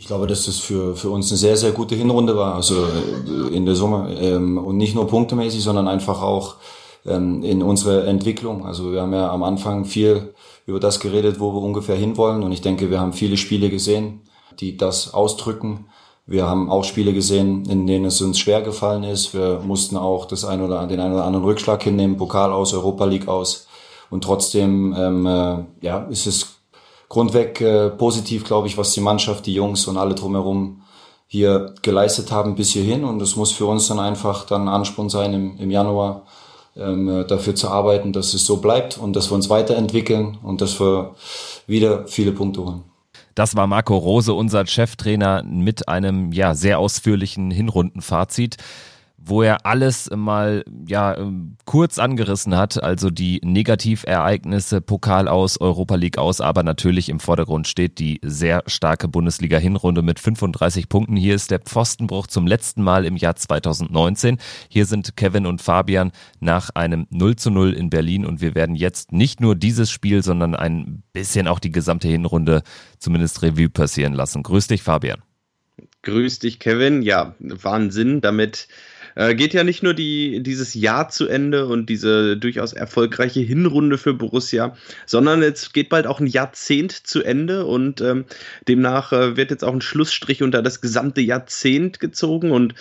Ich glaube, dass das für, für uns eine sehr, sehr gute Hinrunde war. Also äh, in der Summe. Ähm, und nicht nur punktemäßig, sondern einfach auch ähm, in unserer Entwicklung. Also wir haben ja am Anfang viel über das geredet, wo wir ungefähr hinwollen. Und ich denke, wir haben viele Spiele gesehen, die das ausdrücken. Wir haben auch Spiele gesehen, in denen es uns schwer gefallen ist. Wir mussten auch das ein oder, den einen oder anderen Rückschlag hinnehmen, Pokal aus, Europa League aus. Und trotzdem ähm, äh, ja, ist es grundweg äh, positiv, glaube ich, was die Mannschaft, die Jungs und alle drumherum hier geleistet haben bis hierhin. Und es muss für uns dann einfach dann Ansporn sein, im, im Januar ähm, äh, dafür zu arbeiten, dass es so bleibt und dass wir uns weiterentwickeln und dass wir wieder viele Punkte holen. Das war Marco Rose, unser Cheftrainer, mit einem ja sehr ausführlichen Hinrundenfazit wo er alles mal ja kurz angerissen hat, also die Negativereignisse, Pokal aus, Europa League aus, aber natürlich im Vordergrund steht die sehr starke Bundesliga Hinrunde mit 35 Punkten. Hier ist der Pfostenbruch zum letzten Mal im Jahr 2019. Hier sind Kevin und Fabian nach einem 0 zu 0 in Berlin und wir werden jetzt nicht nur dieses Spiel, sondern ein bisschen auch die gesamte Hinrunde zumindest Revue passieren lassen. Grüß dich, Fabian. Grüß dich, Kevin. Ja, Wahnsinn. Damit äh, geht ja nicht nur die, dieses Jahr zu Ende und diese durchaus erfolgreiche Hinrunde für Borussia, sondern es geht bald auch ein Jahrzehnt zu Ende und ähm, demnach äh, wird jetzt auch ein Schlussstrich unter das gesamte Jahrzehnt gezogen und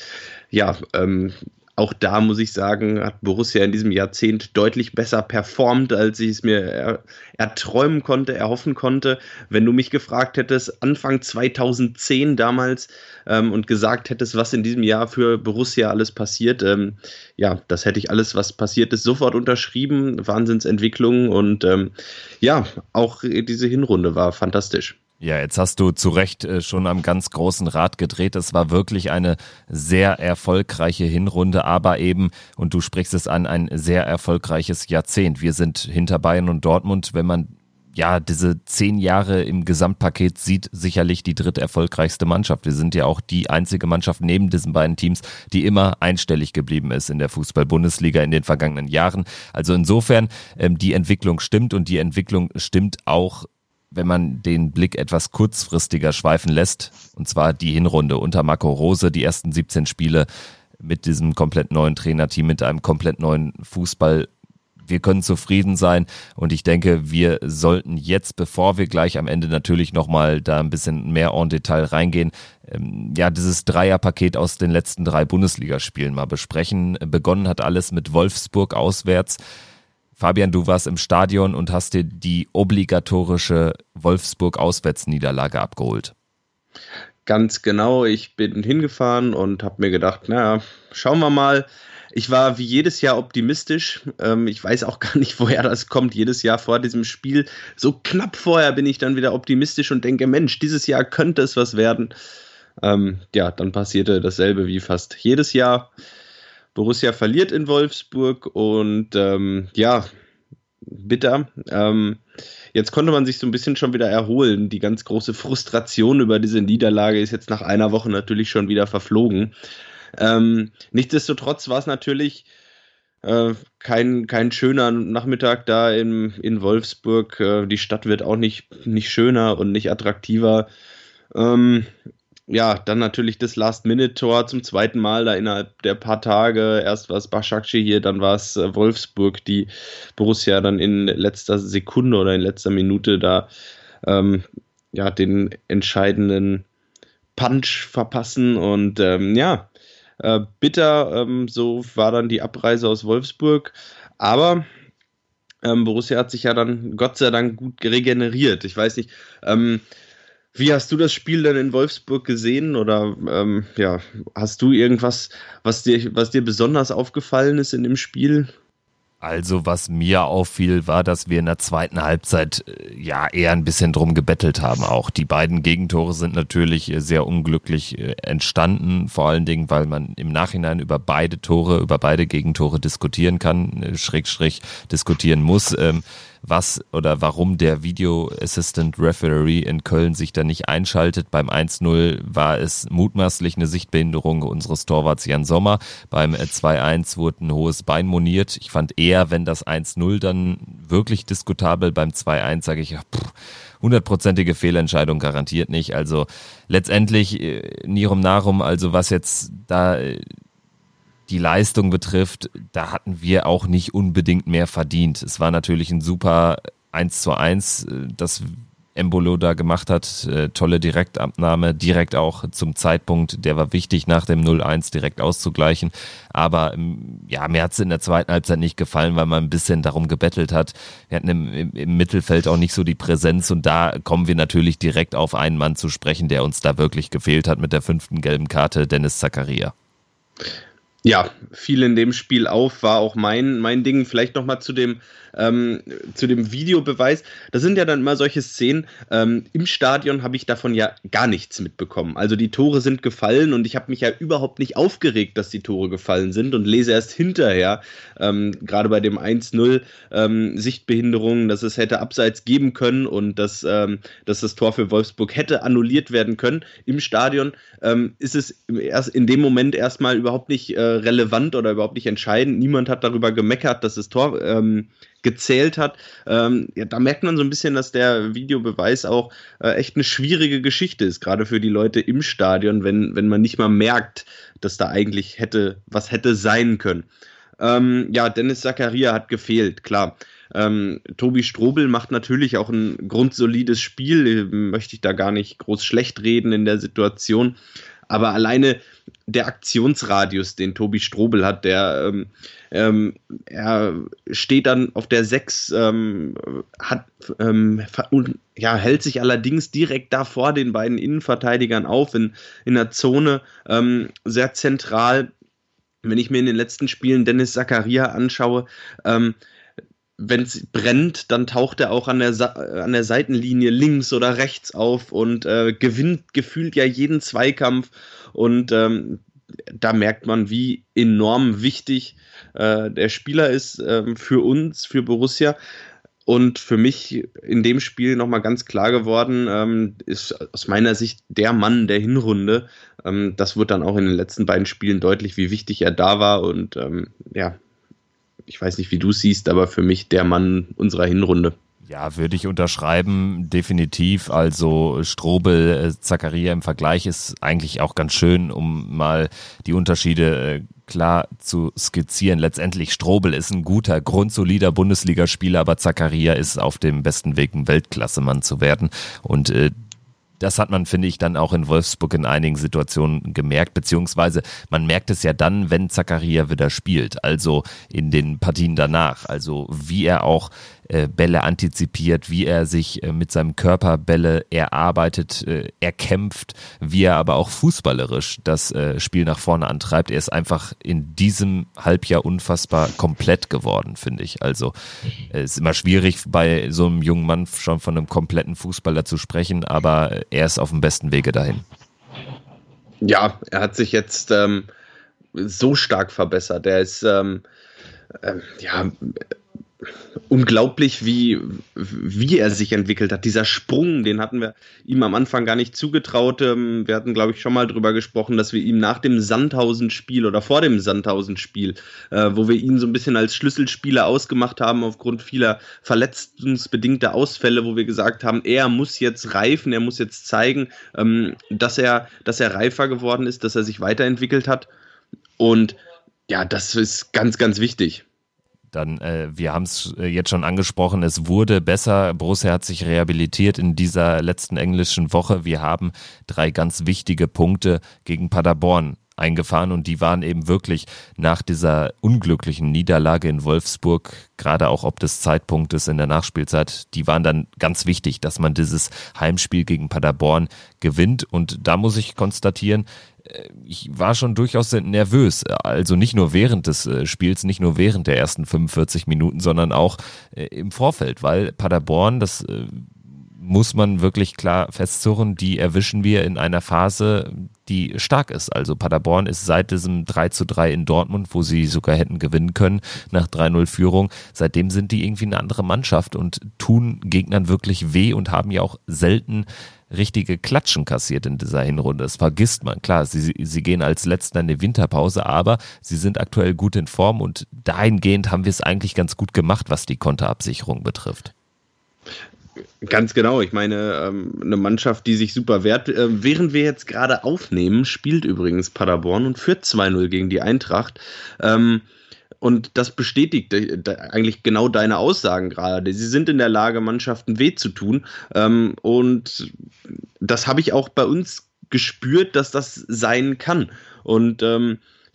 ja, ähm, auch da muss ich sagen, hat Borussia in diesem Jahrzehnt deutlich besser performt, als ich es mir er, erträumen konnte, erhoffen konnte. Wenn du mich gefragt hättest, Anfang 2010 damals ähm, und gesagt hättest, was in diesem Jahr für Borussia alles passiert, ähm, ja, das hätte ich alles, was passiert ist, sofort unterschrieben. Wahnsinnsentwicklung und ähm, ja, auch diese Hinrunde war fantastisch. Ja, jetzt hast du zu Recht äh, schon am ganz großen Rad gedreht. Es war wirklich eine sehr erfolgreiche Hinrunde, aber eben, und du sprichst es an, ein sehr erfolgreiches Jahrzehnt. Wir sind hinter Bayern und Dortmund, wenn man ja, diese zehn Jahre im Gesamtpaket sieht sicherlich die dritte erfolgreichste Mannschaft. Wir sind ja auch die einzige Mannschaft neben diesen beiden Teams, die immer einstellig geblieben ist in der Fußball-Bundesliga in den vergangenen Jahren. Also insofern, ähm, die Entwicklung stimmt und die Entwicklung stimmt auch wenn man den Blick etwas kurzfristiger schweifen lässt, und zwar die Hinrunde unter Marco Rose, die ersten 17 Spiele mit diesem komplett neuen Trainerteam, mit einem komplett neuen Fußball. Wir können zufrieden sein und ich denke, wir sollten jetzt, bevor wir gleich am Ende natürlich nochmal da ein bisschen mehr en Detail reingehen, ähm, ja, dieses Dreierpaket aus den letzten drei Bundesligaspielen mal besprechen. Begonnen hat alles mit Wolfsburg auswärts. Fabian, du warst im Stadion und hast dir die obligatorische Wolfsburg-Auswärtsniederlage abgeholt. Ganz genau, ich bin hingefahren und habe mir gedacht, naja, schauen wir mal. Ich war wie jedes Jahr optimistisch. Ähm, ich weiß auch gar nicht, woher das kommt. Jedes Jahr vor diesem Spiel, so knapp vorher, bin ich dann wieder optimistisch und denke, Mensch, dieses Jahr könnte es was werden. Ähm, ja, dann passierte dasselbe wie fast jedes Jahr. Borussia verliert in Wolfsburg und ähm, ja, bitter. Ähm, jetzt konnte man sich so ein bisschen schon wieder erholen. Die ganz große Frustration über diese Niederlage ist jetzt nach einer Woche natürlich schon wieder verflogen. Ähm, nichtsdestotrotz war es natürlich äh, kein, kein schöner Nachmittag da in, in Wolfsburg. Äh, die Stadt wird auch nicht, nicht schöner und nicht attraktiver. Ähm, ja, dann natürlich das Last-Minute-Tor zum zweiten Mal da innerhalb der paar Tage. Erst war es Başakşehir hier, dann war es äh, Wolfsburg, die Borussia dann in letzter Sekunde oder in letzter Minute da ähm, ja, den entscheidenden Punch verpassen. Und ähm, ja, äh, bitter, ähm, so war dann die Abreise aus Wolfsburg. Aber ähm, Borussia hat sich ja dann Gott sei Dank gut regeneriert. Ich weiß nicht, ähm, wie hast du das Spiel dann in Wolfsburg gesehen? Oder ähm, ja, hast du irgendwas, was dir, was dir besonders aufgefallen ist in dem Spiel? Also was mir auffiel, war, dass wir in der zweiten Halbzeit äh, ja eher ein bisschen drum gebettelt haben. Auch die beiden Gegentore sind natürlich äh, sehr unglücklich äh, entstanden, vor allen Dingen, weil man im Nachhinein über beide Tore, über beide Gegentore diskutieren kann, schräg schräg diskutieren muss. Ähm, was oder warum der Video Assistant Referee in Köln sich da nicht einschaltet. Beim 1-0 war es mutmaßlich eine Sichtbehinderung unseres Torwarts Jan Sommer. Beim 2-1 wurde ein hohes Bein moniert. Ich fand eher, wenn das 1-0 dann wirklich diskutabel, beim 2-1 sage ich, pff, hundertprozentige Fehlentscheidung garantiert nicht. Also letztendlich äh, Nirum Narum, also was jetzt da äh, die Leistung betrifft, da hatten wir auch nicht unbedingt mehr verdient. Es war natürlich ein super 1 zu 1, äh, das Embolo da gemacht hat. Äh, tolle Direktabnahme, direkt auch zum Zeitpunkt, der war wichtig, nach dem 0-1 direkt auszugleichen. Aber ähm, ja, mir hat es in der zweiten Halbzeit nicht gefallen, weil man ein bisschen darum gebettelt hat. Wir hatten im, im, im Mittelfeld auch nicht so die Präsenz und da kommen wir natürlich direkt auf einen Mann zu sprechen, der uns da wirklich gefehlt hat mit der fünften gelben Karte, Dennis Zakaria. Ja, viel in dem Spiel auf, war auch mein, mein Ding. Vielleicht nochmal zu dem ähm, zu dem Videobeweis. Das sind ja dann immer solche Szenen. Ähm, Im Stadion habe ich davon ja gar nichts mitbekommen. Also die Tore sind gefallen und ich habe mich ja überhaupt nicht aufgeregt, dass die Tore gefallen sind und lese erst hinterher, ähm, gerade bei dem 1-0 ähm, Sichtbehinderungen, dass es hätte abseits geben können und dass, ähm, dass das Tor für Wolfsburg hätte annulliert werden können. Im Stadion ähm, ist es erst in dem Moment erstmal überhaupt nicht äh, relevant oder überhaupt nicht entscheidend. Niemand hat darüber gemeckert, dass das Tor gezählt hat. Ähm, ja, da merkt man so ein bisschen, dass der Videobeweis auch äh, echt eine schwierige Geschichte ist, gerade für die Leute im Stadion, wenn, wenn man nicht mal merkt, dass da eigentlich hätte, was hätte sein können. Ähm, ja, Dennis Zakaria hat gefehlt, klar. Ähm, Tobi Strobel macht natürlich auch ein grundsolides Spiel, möchte ich da gar nicht groß schlecht reden in der Situation. Aber alleine der Aktionsradius, den Tobi Strobel hat, der ähm, ähm, er steht dann auf der 6, ähm, hat ähm, ja, hält sich allerdings direkt da vor den beiden Innenverteidigern auf in, in der Zone, ähm, sehr zentral. Wenn ich mir in den letzten Spielen Dennis Zakaria anschaue, ähm, wenn es brennt, dann taucht er auch an der, Sa an der Seitenlinie links oder rechts auf und äh, gewinnt gefühlt ja jeden Zweikampf. Und ähm, da merkt man, wie enorm wichtig äh, der Spieler ist äh, für uns, für Borussia. Und für mich in dem Spiel nochmal ganz klar geworden, ähm, ist aus meiner Sicht der Mann der Hinrunde. Ähm, das wird dann auch in den letzten beiden Spielen deutlich, wie wichtig er da war. Und ähm, ja, ich weiß nicht, wie du siehst, aber für mich der Mann unserer Hinrunde. Ja, würde ich unterschreiben, definitiv. Also Strobel, äh, Zakaria im Vergleich ist eigentlich auch ganz schön, um mal die Unterschiede äh, klar zu skizzieren. Letztendlich Strobel ist ein guter, grundsolider Bundesligaspieler, aber Zakaria ist auf dem besten Weg, ein Weltklassemann zu werden. Und äh, das hat man, finde ich, dann auch in Wolfsburg in einigen Situationen gemerkt, beziehungsweise man merkt es ja dann, wenn Zakaria wieder spielt, also in den Partien danach, also wie er auch Bälle antizipiert, wie er sich äh, mit seinem Körper Bälle erarbeitet, äh, erkämpft, wie er aber auch fußballerisch das äh, Spiel nach vorne antreibt. Er ist einfach in diesem Halbjahr unfassbar komplett geworden, finde ich. Also es ist immer schwierig, bei so einem jungen Mann schon von einem kompletten Fußballer zu sprechen, aber er ist auf dem besten Wege dahin. Ja, er hat sich jetzt ähm, so stark verbessert. Er ist ähm, äh, ja unglaublich, wie, wie er sich entwickelt hat. Dieser Sprung, den hatten wir ihm am Anfang gar nicht zugetraut. Ähm, wir hatten, glaube ich, schon mal drüber gesprochen, dass wir ihm nach dem Sandhausen-Spiel oder vor dem Sandhausen-Spiel, äh, wo wir ihn so ein bisschen als Schlüsselspieler ausgemacht haben aufgrund vieler verletzungsbedingter Ausfälle, wo wir gesagt haben, er muss jetzt reifen, er muss jetzt zeigen, ähm, dass er, dass er reifer geworden ist, dass er sich weiterentwickelt hat. Und ja, das ist ganz, ganz wichtig. Dann, äh, wir haben es äh, jetzt schon angesprochen, es wurde besser. Borussia hat sich rehabilitiert in dieser letzten englischen Woche. Wir haben drei ganz wichtige Punkte gegen Paderborn eingefahren und die waren eben wirklich nach dieser unglücklichen Niederlage in Wolfsburg, gerade auch ob des Zeitpunktes in der Nachspielzeit, die waren dann ganz wichtig, dass man dieses Heimspiel gegen Paderborn gewinnt und da muss ich konstatieren, äh, ich war schon durchaus nervös. Also nicht nur während des äh, Spiels, nicht nur während der ersten 45 Minuten, sondern auch äh, im Vorfeld, weil Paderborn, das muss man wirklich klar festzurren, die erwischen wir in einer Phase, die stark ist. Also Paderborn ist seit diesem 3 zu 3 in Dortmund, wo sie sogar hätten gewinnen können, nach 3-0 Führung, seitdem sind die irgendwie eine andere Mannschaft und tun Gegnern wirklich weh und haben ja auch selten richtige Klatschen kassiert in dieser Hinrunde. Das vergisst man. Klar, sie, sie gehen als Letzter in die Winterpause, aber sie sind aktuell gut in Form und dahingehend haben wir es eigentlich ganz gut gemacht, was die Konterabsicherung betrifft. Ganz genau. Ich meine, ähm, eine Mannschaft, die sich super wehrt. Äh, während wir jetzt gerade aufnehmen, spielt übrigens Paderborn und führt 2-0 gegen die Eintracht. Ähm, und das bestätigt eigentlich genau deine Aussagen gerade. Sie sind in der Lage, Mannschaften weh zu tun. Ähm, und das habe ich auch bei uns gespürt, dass das sein kann. Und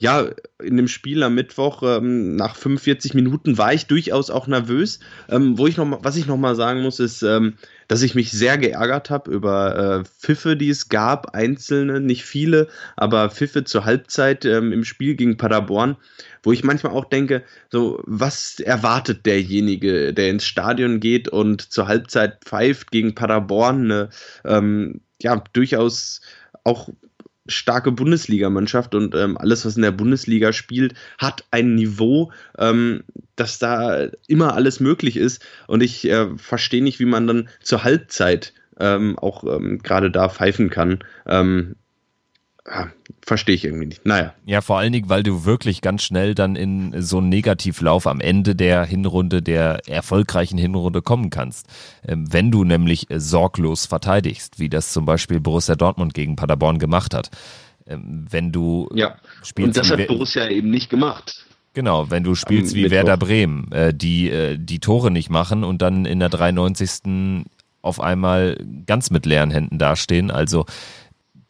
ja, in dem Spiel am Mittwoch ähm, nach 45 Minuten war ich durchaus auch nervös. Ähm, wo ich noch mal, was ich noch mal sagen muss, ist, ähm, dass ich mich sehr geärgert habe über äh, Pfiffe, die es gab, einzelne, nicht viele, aber Pfiffe zur Halbzeit ähm, im Spiel gegen Paderborn, wo ich manchmal auch denke, so was erwartet derjenige, der ins Stadion geht und zur Halbzeit pfeift gegen Paderborn, eine ähm, ja durchaus auch starke Bundesligamannschaft und ähm, alles, was in der Bundesliga spielt, hat ein Niveau, ähm, dass da immer alles möglich ist. Und ich äh, verstehe nicht, wie man dann zur Halbzeit ähm, auch ähm, gerade da pfeifen kann. Ähm, ja, verstehe ich irgendwie nicht. Naja. Ja, vor allen Dingen, weil du wirklich ganz schnell dann in so einen Negativlauf am Ende der Hinrunde, der erfolgreichen Hinrunde kommen kannst. Ähm, wenn du nämlich sorglos verteidigst, wie das zum Beispiel Borussia Dortmund gegen Paderborn gemacht hat. Ähm, wenn du ja. spielst. Und das hat Borussia eben nicht gemacht. Genau, wenn du spielst wie Werder Bremen, äh, die äh, die Tore nicht machen und dann in der 93. auf einmal ganz mit leeren Händen dastehen. Also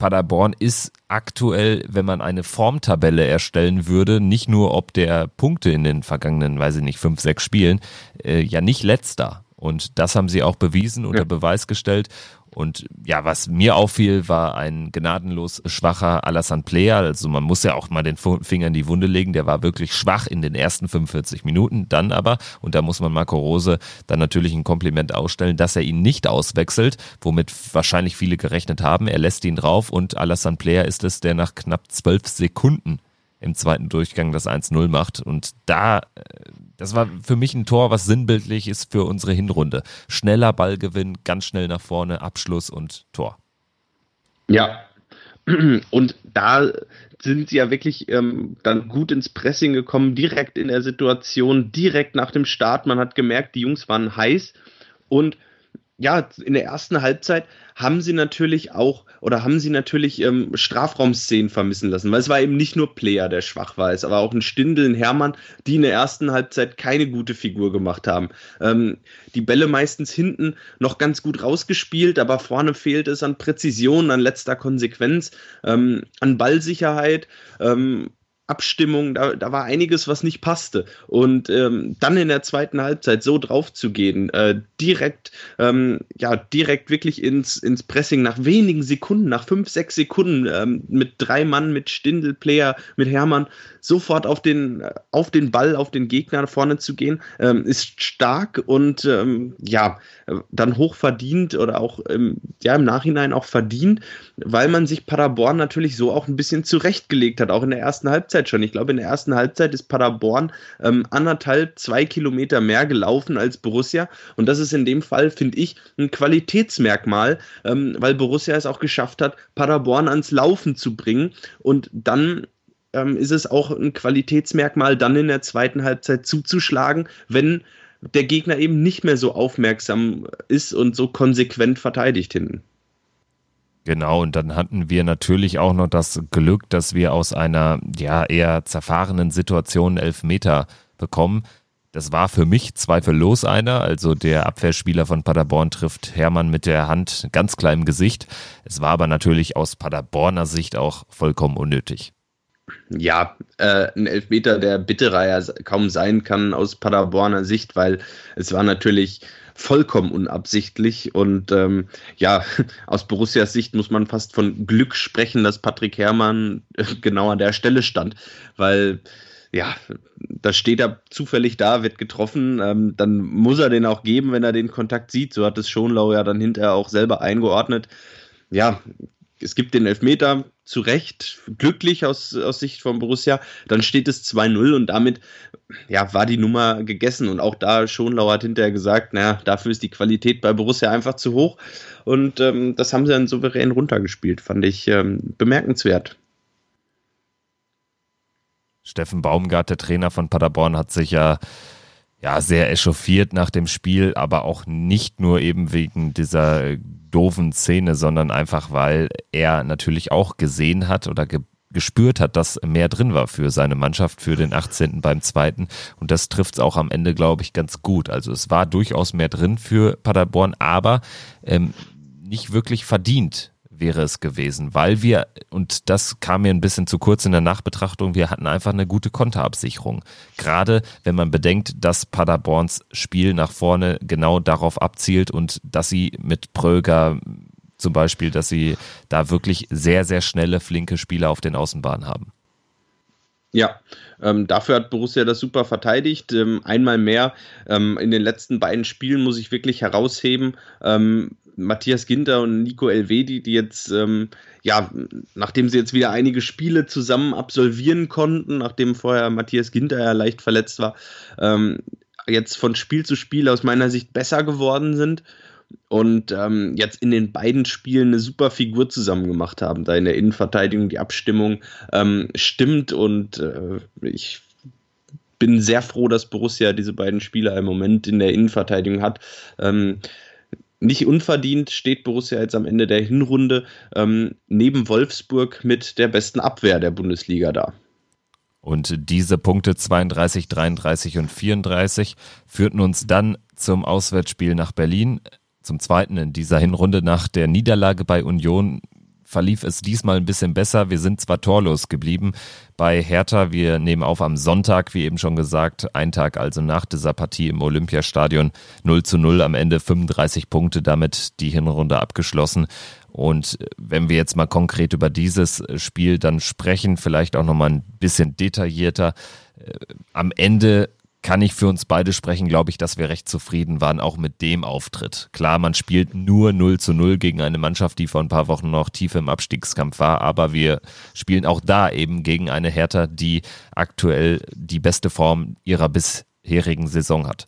Paderborn ist aktuell, wenn man eine Formtabelle erstellen würde, nicht nur ob der Punkte in den vergangenen, weiß ich nicht, fünf, sechs Spielen, äh, ja nicht letzter. Und das haben sie auch bewiesen, unter ja. Beweis gestellt. Und ja, was mir auffiel, war ein gnadenlos schwacher Alassane Player. Also man muss ja auch mal den Finger in die Wunde legen. Der war wirklich schwach in den ersten 45 Minuten. Dann aber, und da muss man Marco Rose dann natürlich ein Kompliment ausstellen, dass er ihn nicht auswechselt, womit wahrscheinlich viele gerechnet haben. Er lässt ihn drauf und Alassane Player ist es, der nach knapp zwölf Sekunden im zweiten Durchgang das 1-0 macht. Und da, äh, das war für mich ein Tor, was sinnbildlich ist für unsere Hinrunde. Schneller Ballgewinn, ganz schnell nach vorne, Abschluss und Tor. Ja. Und da sind sie ja wirklich ähm, dann gut ins Pressing gekommen, direkt in der Situation, direkt nach dem Start. Man hat gemerkt, die Jungs waren heiß und ja, in der ersten Halbzeit haben sie natürlich auch oder haben sie natürlich ähm, Strafraumszenen vermissen lassen, weil es war eben nicht nur Player, der schwach war, es war auch ein Stindel, ein Hermann, die in der ersten Halbzeit keine gute Figur gemacht haben. Ähm, die Bälle meistens hinten noch ganz gut rausgespielt, aber vorne fehlt es an Präzision, an letzter Konsequenz, ähm, an Ballsicherheit. Ähm, Abstimmung, da, da war einiges, was nicht passte. Und ähm, dann in der zweiten Halbzeit so drauf zu gehen, äh, direkt, ähm, ja, direkt wirklich ins, ins Pressing nach wenigen Sekunden, nach fünf, sechs Sekunden, ähm, mit drei Mann, mit Stindel, Player, mit Hermann, sofort auf den, auf den Ball, auf den Gegner vorne zu gehen, ähm, ist stark und ähm, ja, dann hoch verdient oder auch ja, im Nachhinein auch verdient, weil man sich Paderborn natürlich so auch ein bisschen zurechtgelegt hat, auch in der ersten Halbzeit schon. Ich glaube, in der ersten Halbzeit ist Paderborn ähm, anderthalb, zwei Kilometer mehr gelaufen als Borussia und das ist in dem Fall, finde ich, ein Qualitätsmerkmal, ähm, weil Borussia es auch geschafft hat, Paderborn ans Laufen zu bringen und dann ähm, ist es auch ein Qualitätsmerkmal, dann in der zweiten Halbzeit zuzuschlagen, wenn der Gegner eben nicht mehr so aufmerksam ist und so konsequent verteidigt hinten. Genau, und dann hatten wir natürlich auch noch das Glück, dass wir aus einer ja eher zerfahrenen Situation elf Meter bekommen. Das war für mich zweifellos einer. Also der Abwehrspieler von Paderborn trifft Hermann mit der Hand ganz klein im Gesicht. Es war aber natürlich aus Paderborner Sicht auch vollkommen unnötig ja, äh, ein Elfmeter, der bitterer ja kaum sein kann aus Paderborner Sicht, weil es war natürlich vollkommen unabsichtlich und ähm, ja, aus Borussias Sicht muss man fast von Glück sprechen, dass Patrick Herrmann äh, genau an der Stelle stand, weil ja, da steht er zufällig da, wird getroffen, ähm, dann muss er den auch geben, wenn er den Kontakt sieht. So hat es Schonlau ja dann hinterher auch selber eingeordnet. Ja, es gibt den Elfmeter, zu Recht glücklich aus, aus Sicht von Borussia. Dann steht es 2-0 und damit ja, war die Nummer gegessen. Und auch da Schonlau hat hinterher gesagt, naja, dafür ist die Qualität bei Borussia einfach zu hoch. Und ähm, das haben sie dann souverän runtergespielt, fand ich ähm, bemerkenswert. Steffen Baumgart, der Trainer von Paderborn, hat sich ja ja, sehr echauffiert nach dem Spiel, aber auch nicht nur eben wegen dieser doofen Szene, sondern einfach, weil er natürlich auch gesehen hat oder ge gespürt hat, dass mehr drin war für seine Mannschaft, für den 18. beim zweiten. Und das trifft es auch am Ende, glaube ich, ganz gut. Also es war durchaus mehr drin für Paderborn, aber ähm, nicht wirklich verdient wäre es gewesen, weil wir, und das kam mir ein bisschen zu kurz in der Nachbetrachtung, wir hatten einfach eine gute Konterabsicherung. Gerade wenn man bedenkt, dass Paderborns Spiel nach vorne genau darauf abzielt und dass sie mit Pröger zum Beispiel, dass sie da wirklich sehr, sehr schnelle, flinke Spieler auf den Außenbahnen haben. Ja, ähm, dafür hat Borussia das super verteidigt. Ähm, einmal mehr ähm, in den letzten beiden Spielen muss ich wirklich herausheben. Matthias Ginter und Nico Elvedi, die jetzt, ähm, ja, nachdem sie jetzt wieder einige Spiele zusammen absolvieren konnten, nachdem vorher Matthias Ginter ja leicht verletzt war, ähm, jetzt von Spiel zu Spiel aus meiner Sicht besser geworden sind und ähm, jetzt in den beiden Spielen eine super Figur zusammen gemacht haben. Da in der Innenverteidigung die Abstimmung ähm, stimmt und äh, ich bin sehr froh, dass Borussia diese beiden Spieler im Moment in der Innenverteidigung hat. Ähm, nicht unverdient steht Borussia jetzt am Ende der Hinrunde ähm, neben Wolfsburg mit der besten Abwehr der Bundesliga da. Und diese Punkte 32, 33 und 34 führten uns dann zum Auswärtsspiel nach Berlin. Zum zweiten in dieser Hinrunde nach der Niederlage bei Union verlief es diesmal ein bisschen besser. Wir sind zwar torlos geblieben bei Hertha. Wir nehmen auf am Sonntag, wie eben schon gesagt, ein Tag also nach dieser Partie im Olympiastadion 0 zu 0 am Ende 35 Punkte, damit die Hinrunde abgeschlossen. Und wenn wir jetzt mal konkret über dieses Spiel dann sprechen, vielleicht auch nochmal ein bisschen detaillierter. Äh, am Ende kann ich für uns beide sprechen, glaube ich, dass wir recht zufrieden waren, auch mit dem Auftritt. Klar, man spielt nur 0 zu 0 gegen eine Mannschaft, die vor ein paar Wochen noch tief im Abstiegskampf war, aber wir spielen auch da eben gegen eine Hertha, die aktuell die beste Form ihrer bisherigen Saison hat.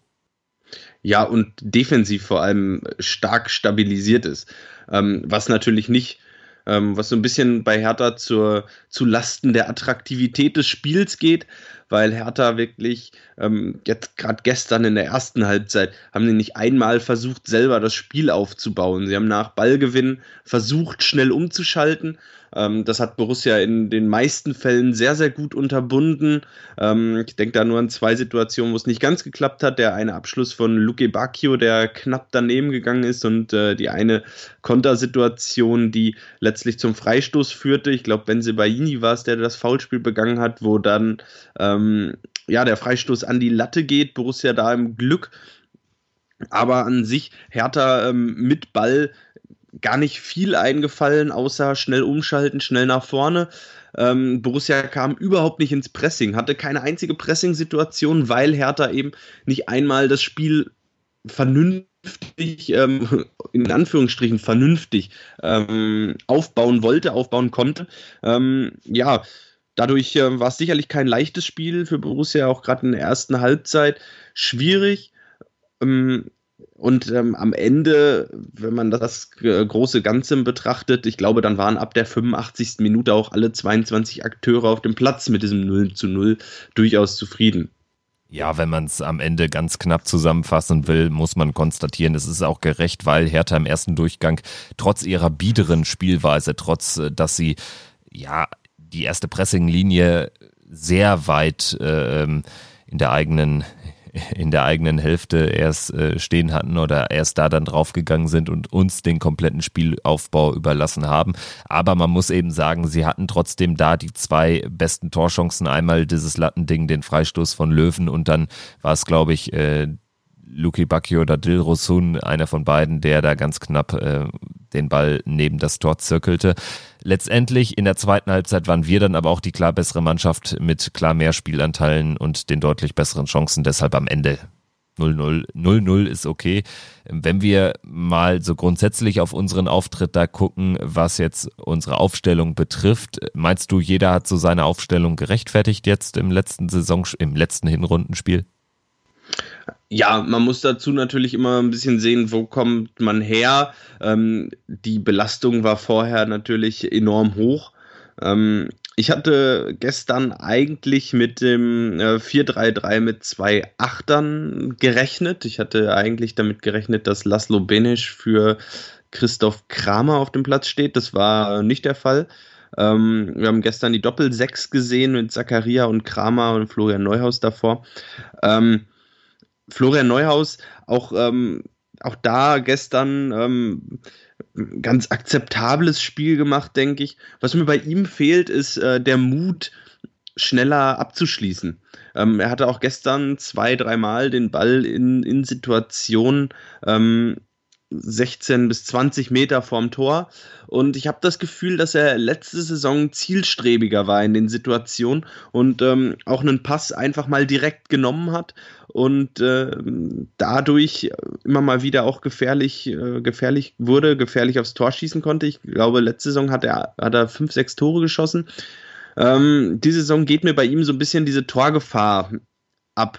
Ja, und defensiv vor allem stark stabilisiert ist. Ähm, was natürlich nicht ähm, was so ein bisschen bei Hertha zur, zu Lasten der Attraktivität des Spiels geht, weil Hertha wirklich ähm, jetzt gerade gestern in der ersten Halbzeit haben sie nicht einmal versucht, selber das Spiel aufzubauen. Sie haben nach Ballgewinn versucht, schnell umzuschalten. Ähm, das hat Borussia in den meisten Fällen sehr, sehr gut unterbunden. Ähm, ich denke da nur an zwei Situationen, wo es nicht ganz geklappt hat. Der eine Abschluss von Luke Bacchio, der knapp daneben gegangen ist und äh, die eine Kontersituation, die letztlich zum Freistoß führte. Ich glaube, Benzebaini war es, der das Foulspiel begangen hat, wo dann ähm, ja, der Freistoß an die Latte geht. Borussia da im Glück. Aber an sich Hertha ähm, mit Ball gar nicht viel eingefallen, außer schnell umschalten, schnell nach vorne. Ähm, Borussia kam überhaupt nicht ins Pressing, hatte keine einzige Pressing-Situation, weil Hertha eben nicht einmal das Spiel vernünftig, ähm, in Anführungsstrichen vernünftig ähm, aufbauen wollte, aufbauen konnte. Ähm, ja, dadurch äh, war es sicherlich kein leichtes Spiel für Borussia, auch gerade in der ersten Halbzeit schwierig. Ähm, und ähm, am Ende, wenn man das große Ganze betrachtet, ich glaube, dann waren ab der 85. Minute auch alle 22 Akteure auf dem Platz mit diesem 0 zu 0 durchaus zufrieden. Ja, wenn man es am Ende ganz knapp zusammenfassen will, muss man konstatieren, es ist auch gerecht, weil Hertha im ersten Durchgang trotz ihrer biederen Spielweise, trotz äh, dass sie ja die erste Pressinglinie sehr weit äh, ähm, in der eigenen in der eigenen Hälfte erst äh, stehen hatten oder erst da dann draufgegangen sind und uns den kompletten Spielaufbau überlassen haben. Aber man muss eben sagen, sie hatten trotzdem da die zwei besten Torchancen. Einmal dieses Lattending, den Freistoß von Löwen und dann war es, glaube ich, äh, Luki Bacchio oder Dil Rosun, einer von beiden, der da ganz knapp äh, den Ball neben das Tor zirkelte. Letztendlich in der zweiten Halbzeit waren wir dann aber auch die klar bessere Mannschaft mit klar mehr Spielanteilen und den deutlich besseren Chancen. Deshalb am Ende 0-0. 0-0 ist okay. Wenn wir mal so grundsätzlich auf unseren Auftritt da gucken, was jetzt unsere Aufstellung betrifft, meinst du, jeder hat so seine Aufstellung gerechtfertigt jetzt im letzten Saison, im letzten Hinrundenspiel? Ja, man muss dazu natürlich immer ein bisschen sehen, wo kommt man her. Ähm, die Belastung war vorher natürlich enorm hoch. Ähm, ich hatte gestern eigentlich mit dem äh, 4-3-3 mit zwei Achtern gerechnet. Ich hatte eigentlich damit gerechnet, dass Laszlo Benisch für Christoph Kramer auf dem Platz steht. Das war nicht der Fall. Ähm, wir haben gestern die Doppel-6 gesehen mit Zakaria und Kramer und Florian Neuhaus davor. Ähm, Florian Neuhaus auch, ähm, auch da gestern ähm, ganz akzeptables Spiel gemacht, denke ich. Was mir bei ihm fehlt, ist äh, der Mut, schneller abzuschließen. Ähm, er hatte auch gestern zwei, dreimal den Ball in, in Situationen, ähm, 16 bis 20 Meter vorm Tor. Und ich habe das Gefühl, dass er letzte Saison zielstrebiger war in den Situationen und ähm, auch einen Pass einfach mal direkt genommen hat und äh, dadurch immer mal wieder auch gefährlich, äh, gefährlich wurde, gefährlich aufs Tor schießen konnte. Ich glaube, letzte Saison hat er, hat er fünf, sechs Tore geschossen. Ähm, diese Saison geht mir bei ihm so ein bisschen diese Torgefahr ab.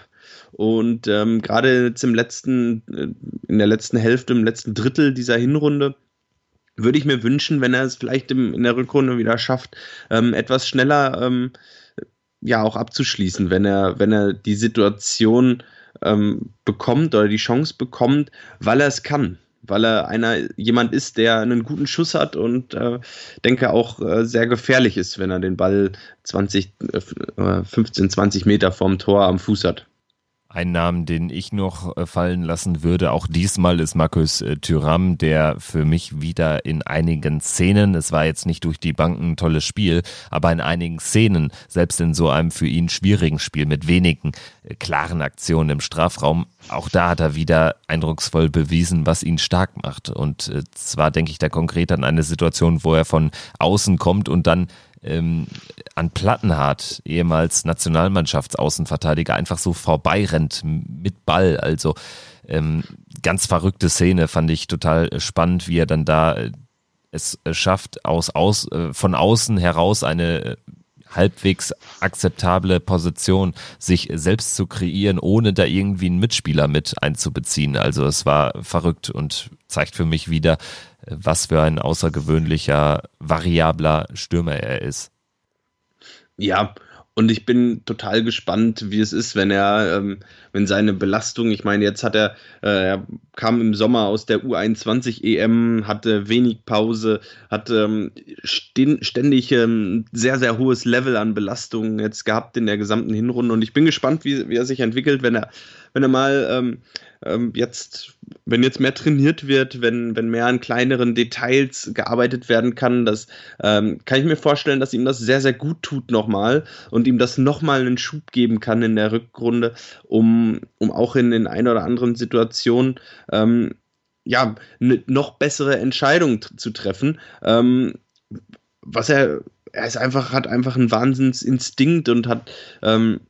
Und ähm, gerade jetzt letzten, äh, in der letzten Hälfte, im letzten Drittel dieser Hinrunde, würde ich mir wünschen, wenn er es vielleicht im, in der Rückrunde wieder schafft, ähm, etwas schneller ähm, ja auch abzuschließen, wenn er, wenn er die Situation ähm, bekommt oder die Chance bekommt, weil er es kann. Weil er einer jemand ist, der einen guten Schuss hat und äh, denke auch äh, sehr gefährlich ist, wenn er den Ball 20, äh, 15, 20 Meter vorm Tor am Fuß hat. Ein Namen, den ich noch äh, fallen lassen würde, auch diesmal ist Markus äh, Thüram, der für mich wieder in einigen Szenen, es war jetzt nicht durch die Banken ein tolles Spiel, aber in einigen Szenen, selbst in so einem für ihn schwierigen Spiel mit wenigen äh, klaren Aktionen im Strafraum, auch da hat er wieder eindrucksvoll bewiesen, was ihn stark macht. Und zwar denke ich da konkret an eine Situation, wo er von außen kommt und dann ähm, an Plattenhardt, ehemals Nationalmannschaftsaußenverteidiger, einfach so vorbeirennt mit Ball. Also ähm, ganz verrückte Szene, fand ich total spannend, wie er dann da äh, es äh, schafft, aus, aus, äh, von außen heraus eine äh, halbwegs akzeptable Position sich selbst zu kreieren, ohne da irgendwie einen Mitspieler mit einzubeziehen. Also es war verrückt und zeigt für mich wieder, was für ein außergewöhnlicher, variabler Stürmer er ist. Ja, und ich bin total gespannt, wie es ist, wenn er, ähm, wenn seine Belastung, ich meine, jetzt hat er, äh, er kam im Sommer aus der U21 EM, hatte wenig Pause, hat ähm, ständig ähm, sehr, sehr hohes Level an Belastung jetzt gehabt in der gesamten Hinrunde. Und ich bin gespannt, wie, wie er sich entwickelt, wenn er, wenn er mal ähm, ähm, jetzt, wenn jetzt mehr trainiert wird, wenn, wenn mehr an kleineren Details gearbeitet werden kann, das ähm, kann ich mir vorstellen, dass ihm das sehr, sehr gut tut nochmal und ihm das nochmal einen Schub geben kann in der Rückrunde, um, um auch in den ein oder anderen Situationen ähm, ja, eine noch bessere Entscheidung zu treffen. Ähm, was er, er ist einfach, hat einfach einen Wahnsinnsinstinkt und hat ähm,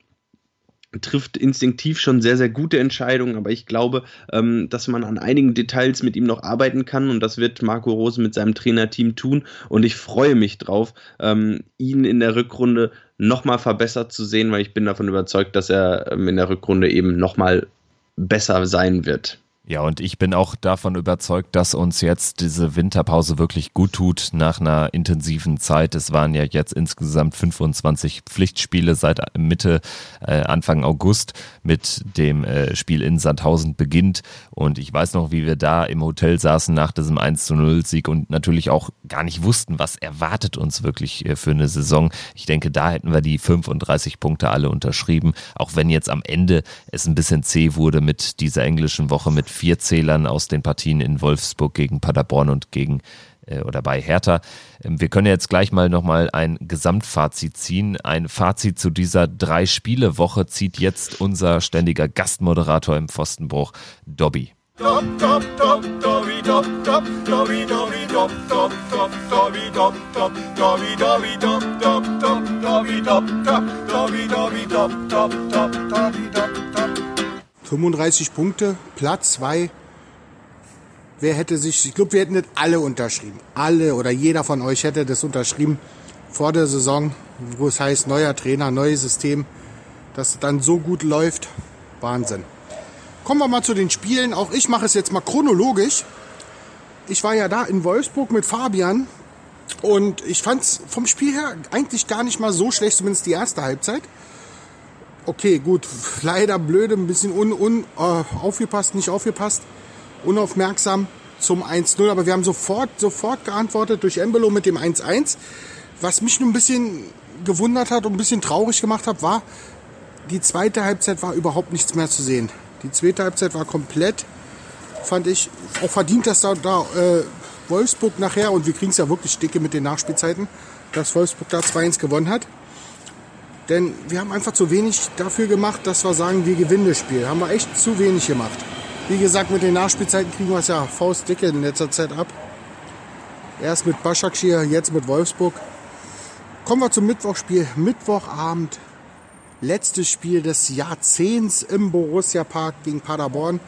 trifft instinktiv schon sehr, sehr gute Entscheidungen, aber ich glaube, ähm, dass man an einigen Details mit ihm noch arbeiten kann und das wird Marco Rose mit seinem Trainerteam tun und ich freue mich drauf, ähm, ihn in der Rückrunde nochmal verbessert zu sehen, weil ich bin davon überzeugt, dass er ähm, in der Rückrunde eben nochmal besser sein wird. Ja, und ich bin auch davon überzeugt, dass uns jetzt diese Winterpause wirklich gut tut nach einer intensiven Zeit. Es waren ja jetzt insgesamt 25 Pflichtspiele seit Mitte, äh, Anfang August mit dem äh, Spiel in Sandhausen beginnt. Und ich weiß noch, wie wir da im Hotel saßen nach diesem 1 zu 0 Sieg und natürlich auch gar nicht wussten, was erwartet uns wirklich äh, für eine Saison. Ich denke, da hätten wir die 35 Punkte alle unterschrieben, auch wenn jetzt am Ende es ein bisschen zäh wurde mit dieser englischen Woche mit vier Zählern aus den Partien in Wolfsburg gegen Paderborn und gegen äh, oder bei Hertha. Ähm, wir können jetzt gleich mal nochmal ein Gesamtfazit ziehen. Ein Fazit zu dieser Drei-Spiele-Woche zieht jetzt unser ständiger Gastmoderator im Pfostenbruch, Dobby. Dobby. 35 Punkte, Platz 2. Wer hätte sich, ich glaube, wir hätten das alle unterschrieben. Alle oder jeder von euch hätte das unterschrieben vor der Saison, wo es heißt, neuer Trainer, neues System, dass es dann so gut läuft. Wahnsinn. Kommen wir mal zu den Spielen. Auch ich mache es jetzt mal chronologisch. Ich war ja da in Wolfsburg mit Fabian Und ich fand es vom Spiel her eigentlich gar nicht mal so schlecht, zumindest die erste Halbzeit. Okay, gut, leider blöde, ein bisschen un, un, äh, aufgepasst, nicht aufgepasst, unaufmerksam zum 1-0, aber wir haben sofort, sofort geantwortet durch Embolo mit dem 1-1. Was mich nur ein bisschen gewundert hat und ein bisschen traurig gemacht hat, war, die zweite Halbzeit war überhaupt nichts mehr zu sehen. Die zweite Halbzeit war komplett, fand ich, auch verdient, dass da, da äh, Wolfsburg nachher, und wir kriegen es ja wirklich dicke mit den Nachspielzeiten, dass Wolfsburg da 2-1 gewonnen hat. Denn wir haben einfach zu wenig dafür gemacht, dass wir sagen, wir gewinnen das Spiel. Haben wir echt zu wenig gemacht. Wie gesagt, mit den Nachspielzeiten kriegen wir es ja faustdicke in letzter Zeit ab. Erst mit Başakşehir, jetzt mit Wolfsburg. Kommen wir zum Mittwochspiel. Mittwochabend, letztes Spiel des Jahrzehnts im Borussia Park gegen Paderborn.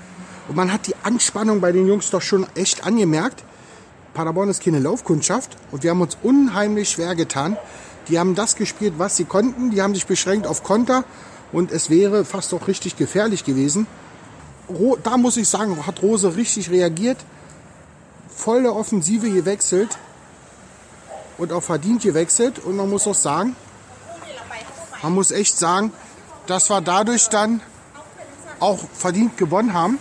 Und man hat die Anspannung bei den Jungs doch schon echt angemerkt. Paderborn ist keine Laufkundschaft und wir haben uns unheimlich schwer getan. Die haben das gespielt, was sie konnten. Die haben sich beschränkt auf Konter und es wäre fast auch richtig gefährlich gewesen. Da muss ich sagen, hat Rose richtig reagiert. Volle Offensive gewechselt und auch verdient gewechselt. Und man muss auch sagen, man muss echt sagen, dass wir dadurch dann auch verdient gewonnen haben.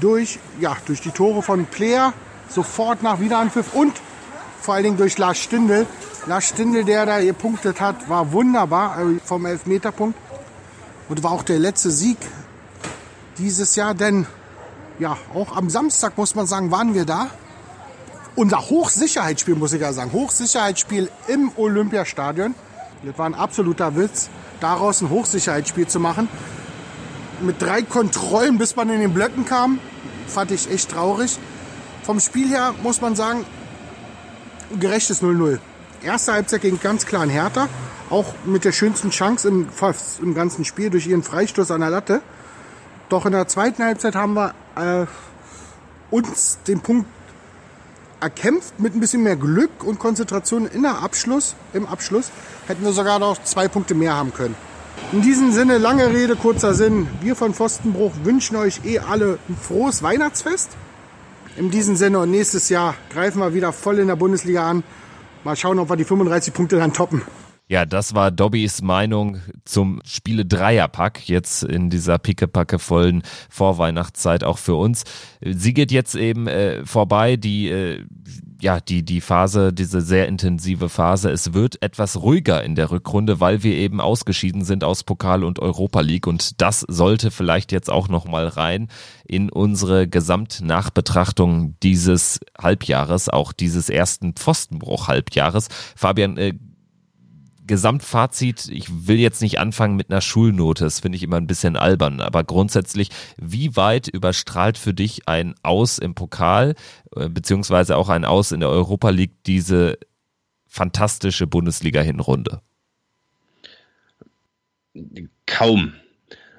Durch, ja, durch die Tore von Player, sofort nach Wiederanpfiff und vor allen Dingen durch Lars Stindl. Lars Stindl, der da gepunktet hat, war wunderbar äh, vom Elfmeterpunkt. Und war auch der letzte Sieg dieses Jahr, denn ja, auch am Samstag muss man sagen, waren wir da. Unser Hochsicherheitsspiel, muss ich ja sagen, Hochsicherheitsspiel im Olympiastadion. Das war ein absoluter Witz, daraus ein Hochsicherheitsspiel zu machen. Mit drei Kontrollen, bis man in den Blöcken kam, fand ich echt traurig. Vom Spiel her muss man sagen, gerechtes 0-0. Erste Halbzeit ging ganz klar Hertha, auch mit der schönsten Chance im, im ganzen Spiel durch ihren Freistoß an der Latte. Doch in der zweiten Halbzeit haben wir äh, uns den Punkt erkämpft mit ein bisschen mehr Glück und Konzentration in der Abschluss, im Abschluss hätten wir sogar noch zwei Punkte mehr haben können. In diesem Sinne, lange Rede, kurzer Sinn. Wir von Pfostenbruch wünschen euch eh alle ein frohes Weihnachtsfest. In diesem Sinne und nächstes Jahr greifen wir wieder voll in der Bundesliga an. Mal schauen, ob wir die 35 Punkte dann toppen. Ja, das war Dobbys Meinung zum Spiele Dreierpack jetzt in dieser pickepacke vollen Vorweihnachtszeit auch für uns. Sie geht jetzt eben äh, vorbei, die äh, ja, die, die Phase, diese sehr intensive Phase. Es wird etwas ruhiger in der Rückrunde, weil wir eben ausgeschieden sind aus Pokal und Europa League. Und das sollte vielleicht jetzt auch nochmal rein in unsere Gesamtnachbetrachtung dieses Halbjahres, auch dieses ersten Pfostenbruch-Halbjahres. Fabian, äh, Gesamtfazit, ich will jetzt nicht anfangen mit einer Schulnote, das finde ich immer ein bisschen albern, aber grundsätzlich, wie weit überstrahlt für dich ein Aus im Pokal, äh, beziehungsweise auch ein Aus in der Europa League diese fantastische Bundesliga-Hinrunde? Kaum.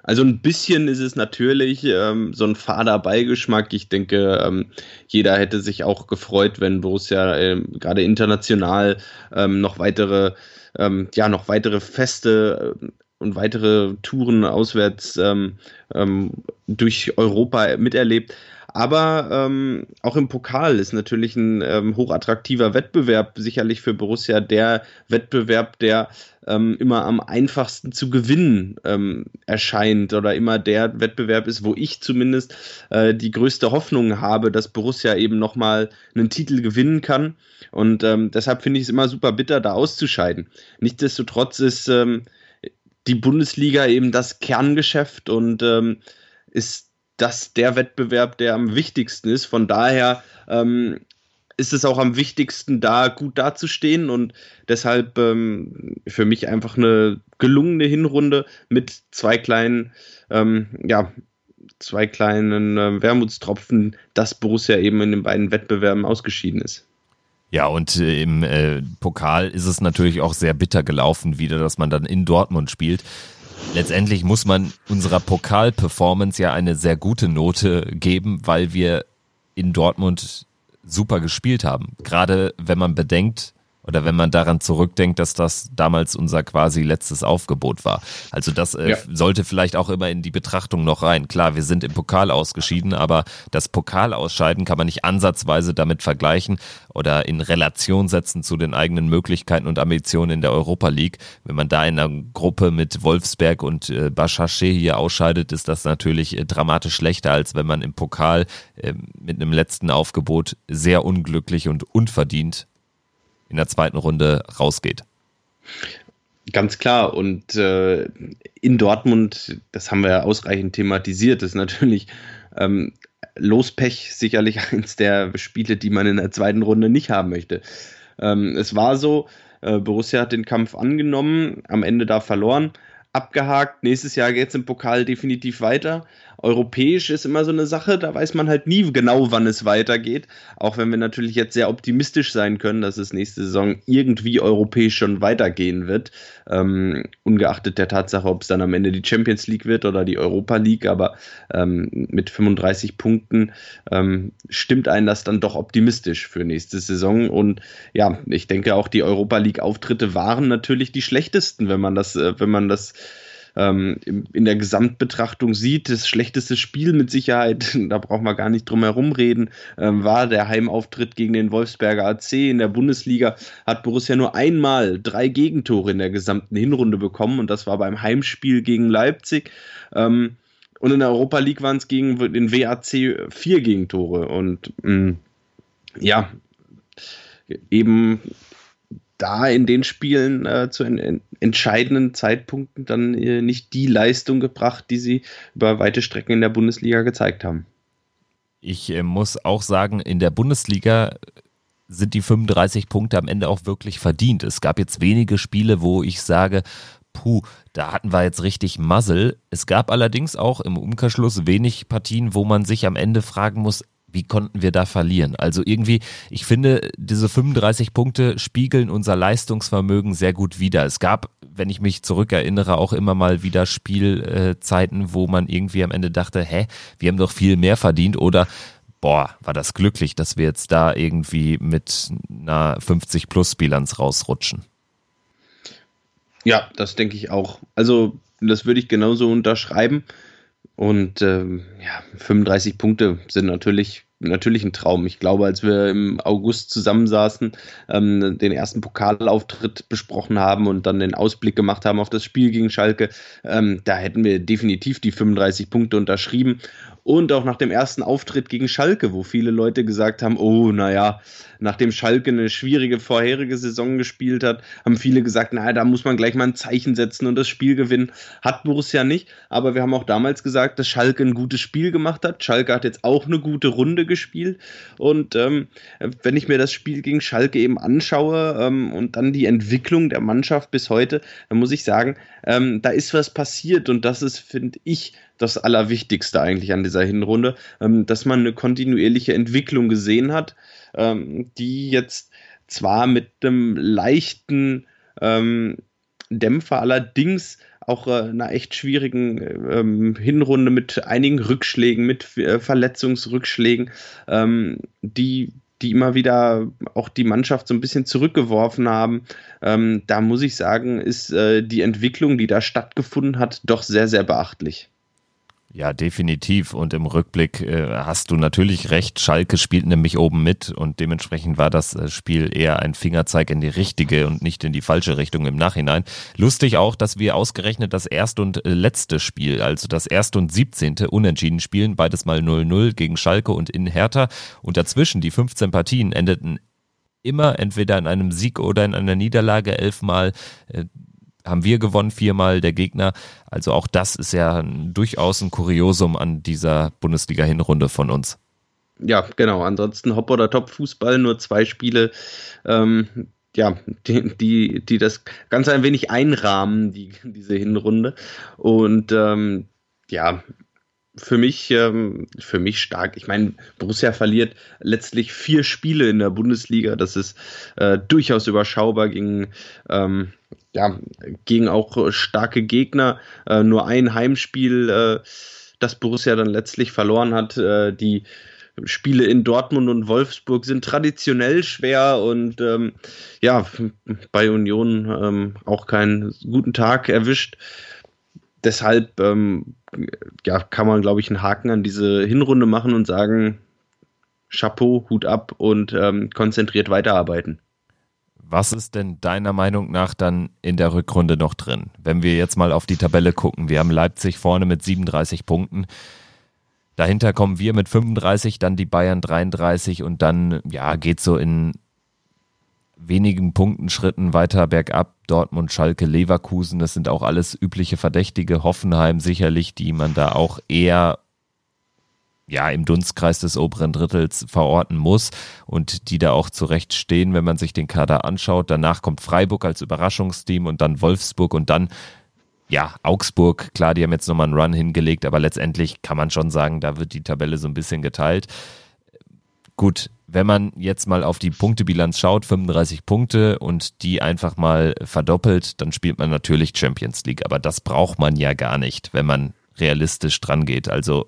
Also ein bisschen ist es natürlich ähm, so ein fader Beigeschmack. Ich denke, ähm, jeder hätte sich auch gefreut, wenn Borussia ähm, gerade international ähm, noch weitere ähm, ja noch weitere Feste äh, und weitere Touren auswärts ähm, ähm, durch Europa miterlebt. Aber ähm, auch im Pokal ist natürlich ein ähm, hochattraktiver Wettbewerb, sicherlich für Borussia der Wettbewerb, der ähm, immer am einfachsten zu gewinnen ähm, erscheint oder immer der Wettbewerb ist, wo ich zumindest äh, die größte Hoffnung habe, dass Borussia eben nochmal einen Titel gewinnen kann. Und ähm, deshalb finde ich es immer super bitter, da auszuscheiden. Nichtsdestotrotz ist ähm, die Bundesliga eben das Kerngeschäft und ähm, ist das der Wettbewerb, der am wichtigsten ist. Von daher ähm, ist es auch am wichtigsten, da gut dazustehen und deshalb ähm, für mich einfach eine gelungene Hinrunde mit zwei kleinen, ähm, ja, zwei kleinen äh, Wermutstropfen, dass Borussia eben in den beiden Wettbewerben ausgeschieden ist. Ja, und äh, im äh, Pokal ist es natürlich auch sehr bitter gelaufen, wieder, dass man dann in Dortmund spielt. Letztendlich muss man unserer Pokal-Performance ja eine sehr gute Note geben, weil wir in Dortmund super gespielt haben. Gerade wenn man bedenkt, Oder wenn man daran zurückdenkt, dass das damals unser quasi letztes Aufgebot war. Also das äh, ja. sollte vielleicht auch immer in die Betrachtung noch rein. Klar, wir sind im Pokal ausgeschieden, aber das Pokalausscheiden kann man nicht ansatzweise damit vergleichen oder in Relation setzen zu den eigenen Möglichkeiten und Ambitionen in der Europa League. Wenn man da in einer Gruppe mit Wolfsberg und äh, Baschache hier ausscheidet, ist das natürlich äh, dramatisch schlechter, als wenn man im Pokal äh, mit einem letzten Aufgebot sehr unglücklich und unverdient in der zweiten Runde rausgeht. Ganz klar. Und äh, in Dortmund, das haben wir ja ausreichend thematisiert, ist natürlich ähm, Lospech sicherlich eins der Spiele, die man in der zweiten Runde nicht haben möchte. Ähm, es war so, äh, Borussia hat den Kampf angenommen, am Ende da verloren, abgehakt. Nächstes Jahr geht es im Pokal definitiv weiter. Europäisch ist immer so eine Sache, da weiß man halt nie genau, wann es weitergeht. Auch wenn wir natürlich jetzt sehr optimistisch sein können, dass es nächste Saison irgendwie europäisch schon weitergehen wird. Ähm, ungeachtet der Tatsache, ob es dann am Ende die Champions League wird oder die Europa League. Aber ähm, mit 35 Punkten ähm, stimmt einen das dann doch optimistisch für nächste Saison. Und ja, ich denke auch die Europa League-Auftritte waren natürlich die schlechtesten, wenn man das, äh, wenn man das ähm, in der Gesamtbetrachtung sieht, das schlechteste Spiel mit Sicherheit, da brauchen wir gar nicht drum herum reden, ähm, war der Heimauftritt gegen den Wolfsberger AC in der Bundesliga. Hat Borussia nur einmal drei Gegentore in der gesamten Hinrunde bekommen und das war beim Heimspiel gegen Leipzig. Ähm, und in der Europa League waren es gegen den WAC vier Gegentore. Und mh, mm, ja, eben da in den Spielen äh, zu en entscheidenden Zeitpunkten dann äh, nicht die Leistung gebracht, die sie über weite Strecken in der Bundesliga gezeigt haben. Ich äh, muss auch sagen, in der Bundesliga sind die 35 Punkte am Ende auch wirklich verdient. Es gab jetzt wenige Spiele, wo ich sage, puh, da hatten wir jetzt richtig Muzzle. Es gab allerdings auch im Umkehrschluss wenig Partien, wo man sich am Ende fragen muss, wie konnten wir da verlieren? Also irgendwie, ich finde, diese 35 Punkte spiegeln unser Leistungsvermögen sehr gut wider. Es gab, wenn ich mich zurückerinnere, auch immer mal wieder Spielzeiten, wo man irgendwie am Ende dachte, hä, wir haben doch viel mehr verdient oder boah, war das glücklich, dass wir jetzt da irgendwie mit einer 50-Plus-Bilanz rausrutschen. Ja, das denke ich auch. Also, das würde ich genauso unterschreiben. Und ähm, ja, 35 Punkte sind natürlich natürlich ein Traum. Ich glaube, als wir im August zusammensaßen, ähm, den ersten Pokalauftritt besprochen haben und dann den Ausblick gemacht haben auf das Spiel gegen Schalke, ähm, da hätten wir definitiv die 35 Punkte unterschrieben und auch nach dem ersten Auftritt gegen Schalke, wo viele Leute gesagt haben, oh, naja, nachdem Schalke eine schwierige vorherige Saison gespielt hat, haben viele gesagt, naja, da muss man gleich mal ein Zeichen setzen und das Spiel gewinnen. Hat Borussia nicht, aber wir haben auch damals gesagt, dass Schalke ein gutes Spiel gemacht hat. Schalke hat jetzt auch eine gute Runde gespielt und ähm, wenn ich mir das Spiel gegen Schalke eben anschaue ähm, und dann die Entwicklung der Mannschaft bis heute, dann muss ich sagen, ähm, da ist was passiert und das ist, finde ich, das Allerwichtigste eigentlich an dieser Hinrunde, ähm, dass man eine kontinuierliche Entwicklung gesehen hat, ähm, die jetzt zwar mit einem leichten ähm, Dämpfer allerdings auch äh, einer echt schwierigen ähm, Hinrunde mit einigen Rückschlägen, mit äh, Verletzungsrückschlägen, ähm, die die immer wieder auch die Mannschaft so ein bisschen zurückgeworfen haben. Ähm, da muss ich sagen, ist äh, die Entwicklung, die da stattgefunden hat, doch sehr, sehr beachtlich. Ja, definitiv. Und im Rückblick äh, hast du natürlich recht. Schalke spielt nämlich oben mit und dementsprechend war das äh, Spiel eher ein Fingerzeig in die richtige und nicht in die falsche Richtung im Nachhinein. Lustig auch, dass wir ausgerechnet das erste und äh, letzte Spiel, also das erste und siebzehnte unentschieden spielen, beides mal 0-0 gegen Schalke und in Hertha. Und dazwischen die 15 Partien endeten immer entweder in einem Sieg oder in einer Niederlage elfmal. Äh, haben wir gewonnen, viermal der Gegner. Also auch das ist ja durchaus ein Kuriosum an dieser Bundesliga-Hinrunde von uns. Ja, genau. Ansonsten Hopp- oder Top-Fußball, nur zwei Spiele. Ähm, ja, die, die, die das ganz ein wenig einrahmen, die, diese Hinrunde. Und ähm, ja, für mich, ähm, für mich stark. Ich meine, Borussia verliert letztlich vier Spiele in der Bundesliga. Das ist äh, durchaus überschaubar gegen ähm, ja, gegen auch starke Gegner. Äh, nur ein Heimspiel, äh, das Borussia dann letztlich verloren hat. Äh, die Spiele in Dortmund und Wolfsburg sind traditionell schwer und ähm, ja, bei Union ähm, auch keinen guten Tag erwischt. Deshalb ähm, ja, kann man, glaube ich, einen Haken an diese Hinrunde machen und sagen, Chapeau, Hut ab und ähm, konzentriert weiterarbeiten. Was ist denn deiner Meinung nach dann in der Rückrunde noch drin? Wenn wir jetzt mal auf die Tabelle gucken, wir haben Leipzig vorne mit 37 Punkten. Dahinter kommen wir mit 35, dann die Bayern 33 und dann ja, geht so in wenigen Punktenschritten weiter bergab. Dortmund, Schalke, Leverkusen, das sind auch alles übliche Verdächtige. Hoffenheim sicherlich, die man da auch eher ja, im Dunstkreis des oberen Drittels verorten muss und die da auch zurecht stehen, wenn man sich den Kader anschaut. Danach kommt Freiburg als Überraschungsteam und dann Wolfsburg und dann ja, Augsburg, klar, die haben jetzt nochmal einen Run hingelegt, aber letztendlich kann man schon sagen, da wird die Tabelle so ein bisschen geteilt. Gut, wenn man jetzt mal auf die Punktebilanz schaut, 35 Punkte und die einfach mal verdoppelt, dann spielt man natürlich Champions League, aber das braucht man ja gar nicht, wenn man realistisch dran geht. Also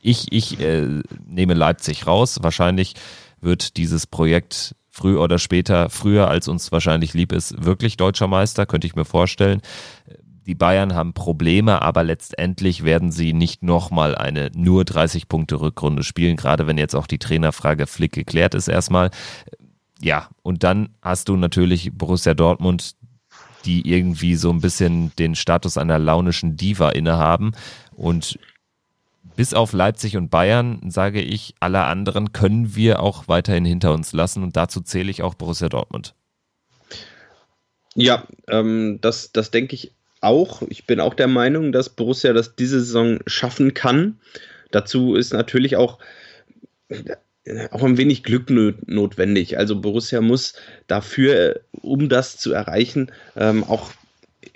ich, ich äh, nehme Leipzig raus. Wahrscheinlich wird dieses Projekt früher oder später, früher als uns wahrscheinlich lieb ist, wirklich deutscher Meister, könnte ich mir vorstellen. Die Bayern haben Probleme, aber letztendlich werden sie nicht nochmal eine nur 30 Punkte Rückrunde spielen, gerade wenn jetzt auch die Trainerfrage Flick geklärt ist erstmal. Ja, und dann hast du natürlich Borussia Dortmund, die irgendwie so ein bisschen den Status einer launischen Diva innehaben und bis auf Leipzig und Bayern, sage ich, alle anderen können wir auch weiterhin hinter uns lassen und dazu zähle ich auch Borussia Dortmund. Ja, ähm, das, das denke ich auch. Ich bin auch der Meinung, dass Borussia das diese Saison schaffen kann. Dazu ist natürlich auch, auch ein wenig Glück notwendig. Also Borussia muss dafür, um das zu erreichen, ähm, auch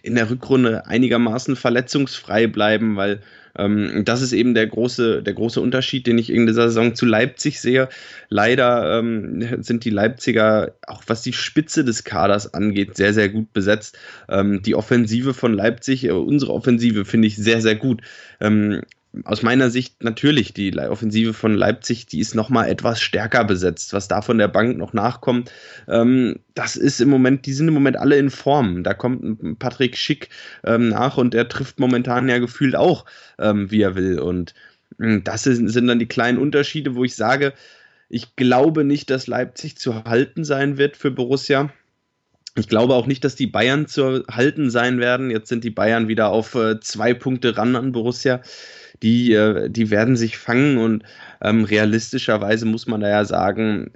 in der Rückrunde einigermaßen verletzungsfrei bleiben, weil ähm, das ist eben der große, der große Unterschied, den ich in dieser Saison zu Leipzig sehe. Leider ähm, sind die Leipziger, auch was die Spitze des Kaders angeht, sehr, sehr gut besetzt. Ähm, die Offensive von Leipzig, äh, unsere Offensive finde ich sehr, sehr gut. Aus meiner Sicht natürlich die Offensive von Leipzig, die ist nochmal etwas stärker besetzt. Was da von der Bank noch nachkommt, ähm, das ist im Moment, die sind im Moment alle in Form. Da kommt Patrick Schick ähm, nach und der trifft momentan ja gefühlt auch, ähm, wie er will. Und hm, das sind, sind dann die kleinen Unterschiede, wo ich sage, ich glaube nicht, dass Leipzig zu halten sein wird für Borussia. Ich glaube auch nicht, dass die Bayern zu halten sein werden. Jetzt sind die Bayern wieder auf äh, zwei Punkte ran an Borussia die, äh, die werden sich fangen und ähm, realistischerweise muss man da ja sagen,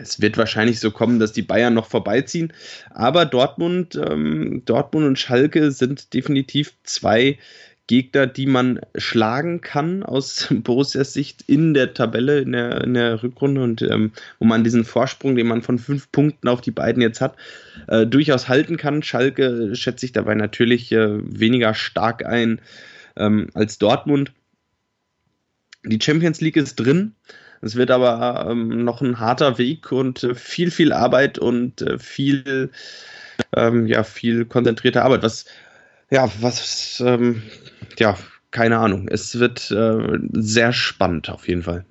es wird wahrscheinlich so kommen, dass die Bayern noch vorbeiziehen. Aber Dortmund, ähm, Dortmund und Schalke sind definitiv zwei Gegner, die man schlagen kann aus Borussias Sicht in der Tabelle, in der, in der Rückrunde und ähm, wo man diesen Vorsprung, den man von fünf Punkten auf die beiden jetzt hat, äh, durchaus halten kann. Schalke schätze ich dabei natürlich äh, weniger stark ein ähm, als Dortmund. Die Champions League ist drin. Es wird aber ähm, noch ein harter Weg und äh, viel, viel Arbeit und äh, viel, ähm, ja, viel konzentrierte Arbeit. Was, ja, was, ähm, ja, keine Ahnung. Es wird äh, sehr spannend auf jeden Fall.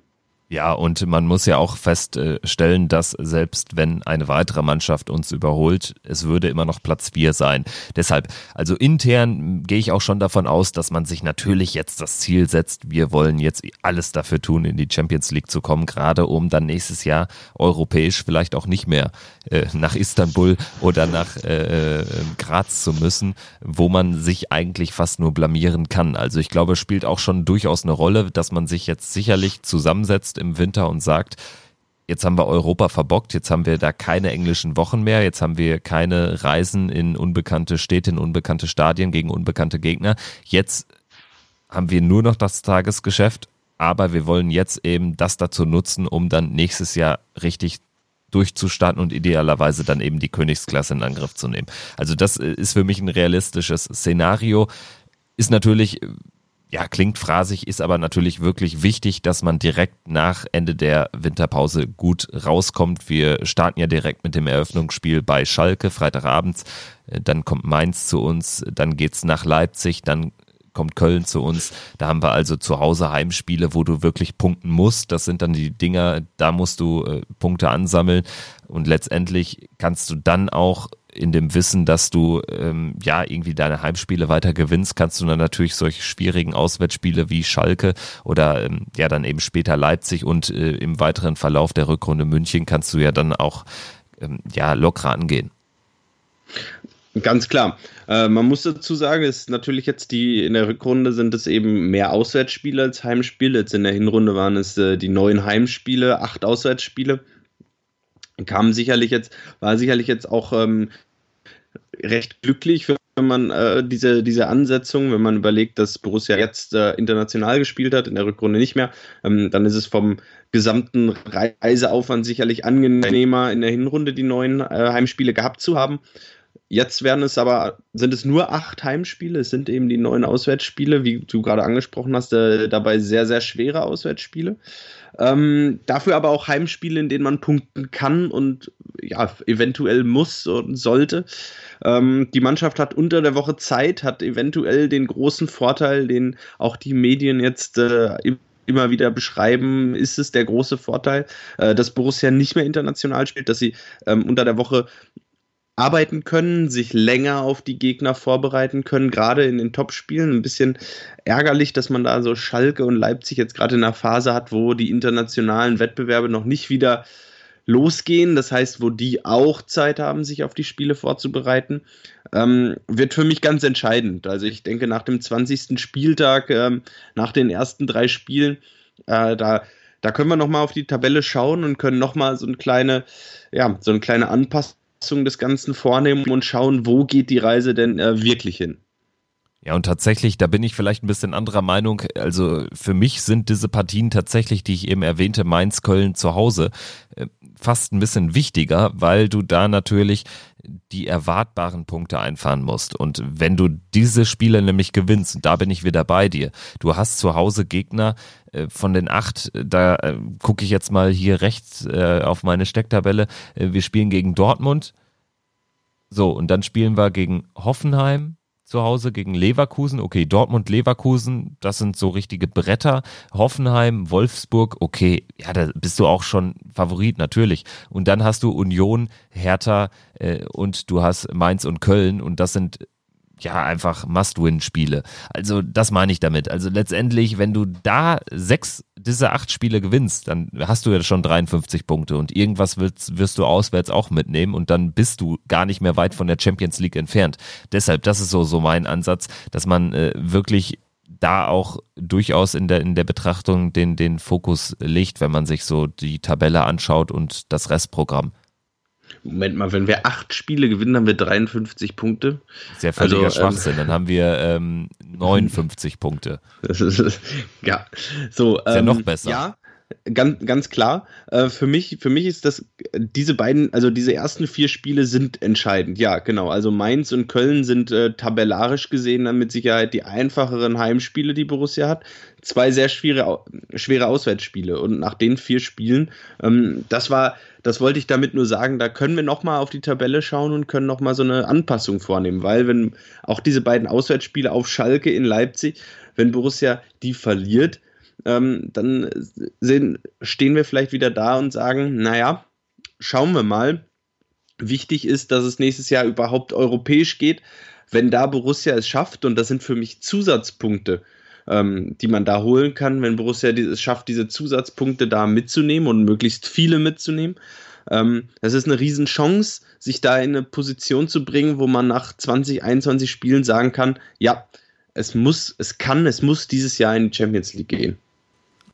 Ja, und man muss ja auch feststellen, dass selbst wenn eine weitere Mannschaft uns überholt, es würde immer noch Platz 4 sein. Deshalb, also intern gehe ich auch schon davon aus, dass man sich natürlich jetzt das Ziel setzt, wir wollen jetzt alles dafür tun, in die Champions League zu kommen, gerade um dann nächstes Jahr europäisch vielleicht auch nicht mehr äh, nach Istanbul oder nach äh, Graz zu müssen, wo man sich eigentlich fast nur blamieren kann. Also ich glaube, es spielt auch schon durchaus eine Rolle, dass man sich jetzt sicherlich zusammensetzt sitzt im Winter und sagt, jetzt haben wir Europa verbockt, jetzt haben wir da keine englischen Wochen mehr, jetzt haben wir keine Reisen in unbekannte Städte, in unbekannte Stadien gegen unbekannte Gegner. Jetzt haben wir nur noch das Tagesgeschäft, aber wir wollen jetzt eben das dazu nutzen, um dann nächstes Jahr richtig durchzustarten und idealerweise dann eben die Königsklasse in Angriff zu nehmen. Also das ist für mich ein realistisches Szenario. Ist natürlich ja, klingt phrasig, ist aber natürlich wirklich wichtig, dass man direkt nach Ende der Winterpause gut rauskommt. Wir starten ja direkt mit dem Eröffnungsspiel bei Schalke, Freitagabends. Dann kommt Mainz zu uns, dann geht's nach Leipzig, dann kommt Köln zu uns. Da haben wir also zu Hause Heimspiele, wo du wirklich punkten musst. Das sind dann die Dinger, da musst du äh, Punkte ansammeln und letztendlich kannst du dann auch in dem Wissen, dass du ähm, ja irgendwie deine Heimspiele weiter gewinnst, kannst du dann natürlich solche schwierigen Auswärtsspiele wie Schalke oder ähm, ja dann eben später Leipzig und äh, im weiteren Verlauf der Rückrunde München kannst du ja dann auch ähm, ja locker angehen. Ganz klar. Äh, man muss dazu sagen, ist natürlich jetzt die in der Rückrunde sind es eben mehr Auswärtsspiele als Heimspiele. Jetzt in der Hinrunde waren es äh, die neun Heimspiele, acht Auswärtsspiele. Kam sicherlich jetzt, war sicherlich jetzt auch ähm, recht glücklich, wenn man äh, diese, diese Ansetzung, wenn man überlegt, dass Borussia jetzt äh, international gespielt hat, in der Rückrunde nicht mehr, ähm, dann ist es vom gesamten Reiseaufwand sicherlich angenehmer, in der Hinrunde die neuen äh, Heimspiele gehabt zu haben. Jetzt werden es aber, sind es nur acht Heimspiele, es sind eben die neun Auswärtsspiele, wie du gerade angesprochen hast, äh, dabei sehr, sehr schwere Auswärtsspiele. Ähm, dafür aber auch Heimspiele, in denen man punkten kann und ja, eventuell muss und sollte. Ähm, die Mannschaft hat unter der Woche Zeit, hat eventuell den großen Vorteil, den auch die Medien jetzt äh, immer wieder beschreiben, ist es der große Vorteil, äh, dass Borussia nicht mehr international spielt, dass sie ähm, unter der Woche arbeiten können, sich länger auf die Gegner vorbereiten können, gerade in den Topspielen. Ein bisschen ärgerlich, dass man da so Schalke und Leipzig jetzt gerade in einer Phase hat, wo die internationalen Wettbewerbe noch nicht wieder losgehen. Das heißt, wo die auch Zeit haben, sich auf die Spiele vorzubereiten, ähm, wird für mich ganz entscheidend. Also ich denke, nach dem 20. Spieltag, ähm, nach den ersten drei Spielen, äh, da, da können wir nochmal auf die Tabelle schauen und können nochmal so eine kleine, ja, so eine kleine Anpassung des Ganzen vornehmen und schauen, wo geht die Reise denn äh, wirklich hin. Ja, und tatsächlich, da bin ich vielleicht ein bisschen anderer Meinung. Also für mich sind diese Partien tatsächlich, die ich eben erwähnte, Mainz, Köln zu Hause, äh, fast ein bisschen wichtiger, weil du da natürlich die erwartbaren Punkte einfahren musst. Und wenn du diese Spiele nämlich gewinnst, und da bin ich wieder bei dir, du hast zu Hause Gegner von den acht, da äh, gucke ich jetzt mal hier rechts äh, auf meine Stecktabelle, äh, wir spielen gegen Dortmund, so, und dann spielen wir gegen Hoffenheim, zu Hause gegen Leverkusen. Okay, Dortmund, Leverkusen, das sind so richtige Bretter. Hoffenheim, Wolfsburg, okay, ja, da bist du auch schon Favorit, natürlich. Und dann hast du Union, Hertha äh, und du hast Mainz und Köln und das sind ja, einfach Must-Win-Spiele. Also das meine ich damit. Also letztendlich, wenn du da sechs dieser acht Spiele gewinnst, dann hast du ja schon 53 Punkte und irgendwas wirst, wirst du auswärts auch mitnehmen und dann bist du gar nicht mehr weit von der Champions League entfernt. Deshalb, das ist so, so mein Ansatz, dass man äh, wirklich da auch durchaus in der, in der Betrachtung den, den Fokus legt, wenn man sich so die Tabelle anschaut und das Restprogramm. Moment mal, wenn wir acht Spiele gewinnen, haben wir 53 Punkte. Sehr völliger also, Schwachsinn. Ähm, Dann haben wir ähm, 59 Punkte. ja, so. Ist ähm, ja noch besser. Ja, ganz, ganz klar. Äh, für mich, für mich ist das, diese beiden, also diese ersten vier Spiele sind entscheidend. Ja, genau. Also Mainz und Köln sind äh, tabellarisch gesehen dann mit Sicherheit die einfacheren Heimspiele, die Borussia hat. Zwei sehr schwere, schwere Auswärtsspiele. Und nach den vier Spielen, ähm, das war, das wollte ich damit nur sagen, da können wir nochmal auf die Tabelle schauen und können nochmal so eine Anpassung vornehmen, weil wenn auch diese beiden Auswärtsspiele auf Schalke in Leipzig, wenn Borussia die verliert, ähm, dann sehen, stehen wir vielleicht wieder da und sagen, naja, schauen wir mal. Wichtig ist, dass es nächstes Jahr überhaupt europäisch geht. Wenn da Borussia es schafft, und das sind für mich Zusatzpunkte, ähm, die man da holen kann, wenn Borussia es schafft, diese Zusatzpunkte da mitzunehmen und möglichst viele mitzunehmen. Ähm, das ist eine Riesenchance, sich da in eine Position zu bringen, wo man nach 20, 21 Spielen sagen kann, ja, es muss, es kann, es muss dieses Jahr in die Champions League gehen.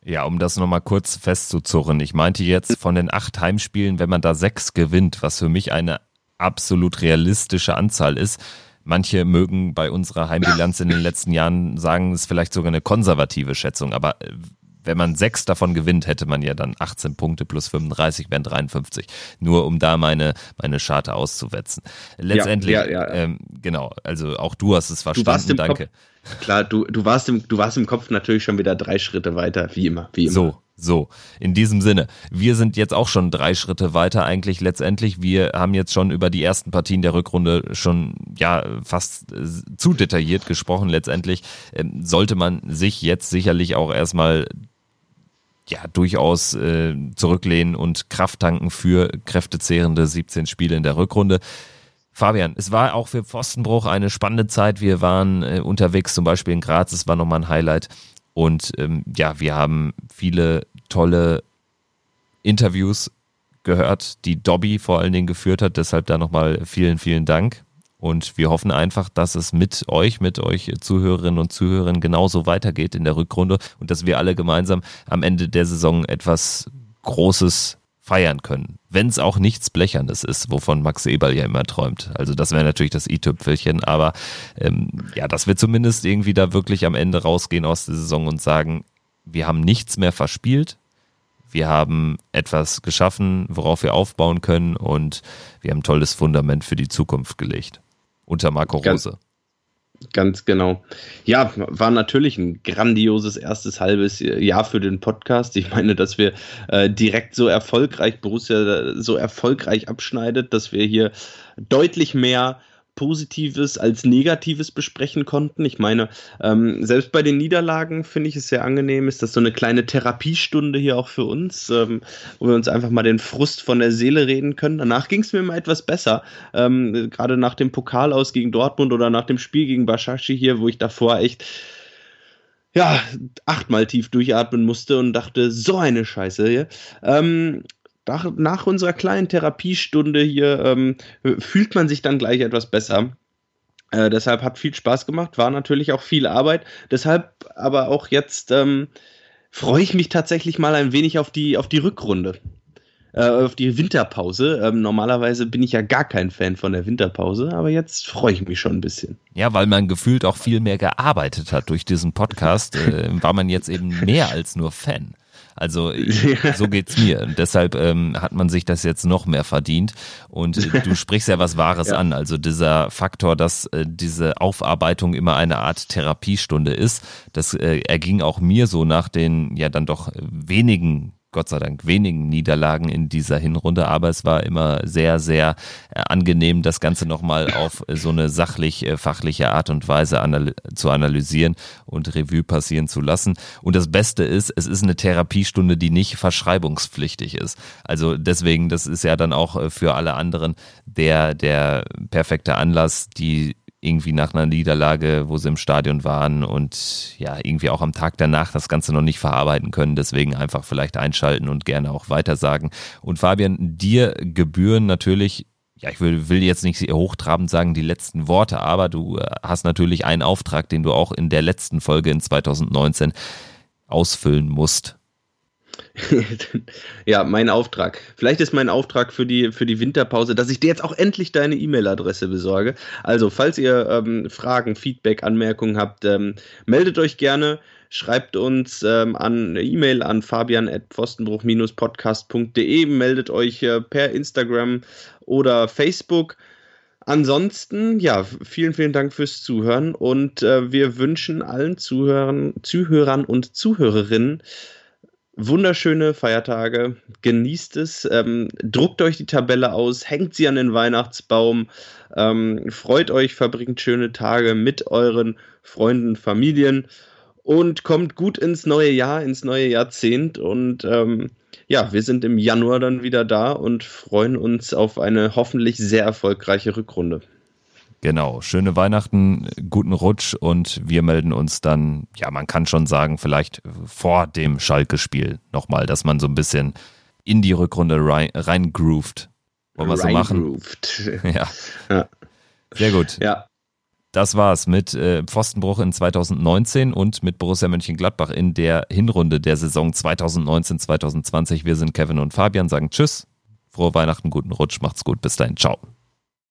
Ja, um das nochmal kurz festzuzurren. Ich meinte jetzt von den acht Heimspielen, wenn man da sechs gewinnt, was für mich eine absolut realistische Anzahl ist. Manche mögen bei unserer Heimbilanz in den letzten Jahren sagen, es ist vielleicht sogar eine konservative Schätzung, aber äh, wenn man sechs davon gewinnt, hätte man ja dann 18 Punkte plus 35 wären 53. Nur um da meine, meine Scharte auszuwetzen. Letztendlich, ja, ja, ja, ähm, genau, also auch du hast es verstanden, danke. Kopf, klar, du, du, warst im, du warst im Kopf natürlich schon wieder drei Schritte weiter, wie immer, wie immer. So, So, in diesem Sinne, wir sind jetzt auch schon drei Schritte weiter eigentlich letztendlich. Wir haben jetzt schon über die ersten Partien der Rückrunde schon ja fast äh, zu detailliert gesprochen. Letztendlich ähm, sollte man sich jetzt sicherlich auch erstmal ja durchaus äh, zurücklehnen und Kraft tanken für kräftezehrende 17 Spiele in der Rückrunde. Fabian, es war auch für Pfostenbruch eine spannende Zeit. Wir waren äh, unterwegs, zum Beispiel in Graz, es war nochmal ein Highlight. Und ähm, ja, wir haben viele tolle Interviews gehört, die Dobby vor allen Dingen geführt hat. Deshalb da nochmal vielen, vielen Dank. Und wir hoffen einfach, dass es mit euch, mit euch Zuhörerinnen und Zuhörern genauso weitergeht in der Rückrunde und dass wir alle gemeinsam am Ende der Saison etwas Großes feiern können. Wenn es auch nichts Blechernes ist, wovon Max Eberl ja immer träumt. Also das wäre natürlich das i-Tüpfelchen, aber ähm, ja, dass wir zumindest irgendwie da wirklich am Ende rausgehen aus der Saison und sagen, wir haben nichts mehr verspielt, wir haben etwas geschaffen, worauf wir aufbauen können und wir haben ein tolles Fundament für die Zukunft gelegt. Unter Marco Rose. Ganz genau. Ja, war natürlich ein grandioses erstes halbes Jahr für den Podcast. Ich meine, dass wir äh, direkt so erfolgreich, Borussia so erfolgreich abschneidet, dass wir hier deutlich mehr Positives als Negatives besprechen konnten. Ich meine, ähm, selbst bei den Niederlagen finde ich es sehr angenehm, ist das so eine kleine Therapiestunde hier auch für uns, ähm, wo wir uns einfach mal den Frust von der Seele reden können. Danach ging es mir mal etwas besser, ähm, gerade nach dem Pokal aus gegen Dortmund oder nach dem Spiel gegen Bashashi hier, wo ich davor echt ja, achtmal tief durchatmen musste und dachte, so eine Scheiße hier. Ähm, nach, nach unserer kleinen Therapiestunde hier ähm, fühlt man sich dann gleich etwas besser. Äh, deshalb hat viel Spaß gemacht, war natürlich auch viel Arbeit. Deshalb aber auch jetzt ähm, freue ich mich tatsächlich mal ein wenig auf die, auf die Rückrunde. Äh, auf die Winterpause. Ähm, normalerweise bin ich ja gar kein Fan von der Winterpause, aber jetzt freue ich mich schon ein bisschen. Ja, weil man gefühlt auch viel mehr gearbeitet hat durch diesen Podcast, äh, war man jetzt eben mehr als nur Fan. Also ja. so geht's mir. Und deshalb ähm, hat man sich das jetzt noch mehr verdient. Und äh, du sprichst ja was Wahres ja. an. Also dieser Faktor, dass äh, diese Aufarbeitung immer eine Art Therapiestunde ist, das äh, erging auch mir so nach den ja dann doch wenigen Gott sei Dank wenigen Niederlagen in dieser Hinrunde, aber es war immer sehr, sehr äh, angenehm, das Ganze nochmal auf so eine sachlich, äh, fachliche Art und Weise anal zu analysieren und Revue passieren zu lassen. Und das Beste ist, es ist eine Therapiestunde, die nicht verschreibungspflichtig ist. Also deswegen, das ist ja dann auch äh, für alle anderen der, der perfekte Anlass, die irgendwie nach einer Niederlage, wo sie im Stadion waren und ja, irgendwie auch am Tag danach das Ganze noch nicht verarbeiten können. Deswegen einfach vielleicht einschalten und gerne auch weitersagen. Und Fabian, dir gebühren natürlich ja, ich will, will jetzt nicht hochtrabend sagen, die letzten Worte, aber du äh, hast natürlich einen Auftrag, den du auch in der letzten Folge in 2019 ausfüllen musst. ja, mein Auftrag. Vielleicht ist mein Auftrag für die, für die Winterpause, dass ich dir jetzt auch endlich deine E-Mail-Adresse besorge. Also, falls ihr ähm, Fragen, Feedback, Anmerkungen habt, ähm, meldet euch gerne. Schreibt uns ähm, an E-Mail an fabian.pfostenbruch-podcast.de, meldet euch äh, per Instagram oder Facebook. Ansonsten, ja, vielen, vielen Dank fürs Zuhören und äh, wir wünschen allen Zuhörern, Zuhörern und Zuhörerinnen wunderschöne Feiertage, genießt es, ähm, druckt euch die Tabelle aus, hängt sie an den Weihnachtsbaum, ähm, freut euch, verbringt schöne Tage mit euren Freunden, Familien. Und kommt gut ins neue Jahr, ins neue Jahrzehnt. Und ähm, ja, wir sind im Januar dann wieder da und freuen uns auf eine hoffentlich sehr erfolgreiche Rückrunde. Genau, schöne Weihnachten, guten Rutsch und wir melden uns dann, ja, man kann schon sagen, vielleicht vor dem Schalke-Spiel nochmal, dass man so ein bisschen in die Rückrunde reingroovt. Wollen wir so machen? Ja. ja. Sehr gut. Ja. Das war's mit äh, Pfostenbruch in 2019 und mit Borussia Mönchengladbach in der Hinrunde der Saison 2019-2020. Wir sind Kevin und Fabian, sagen Tschüss, frohe Weihnachten, guten Rutsch, macht's gut, bis dahin, ciao.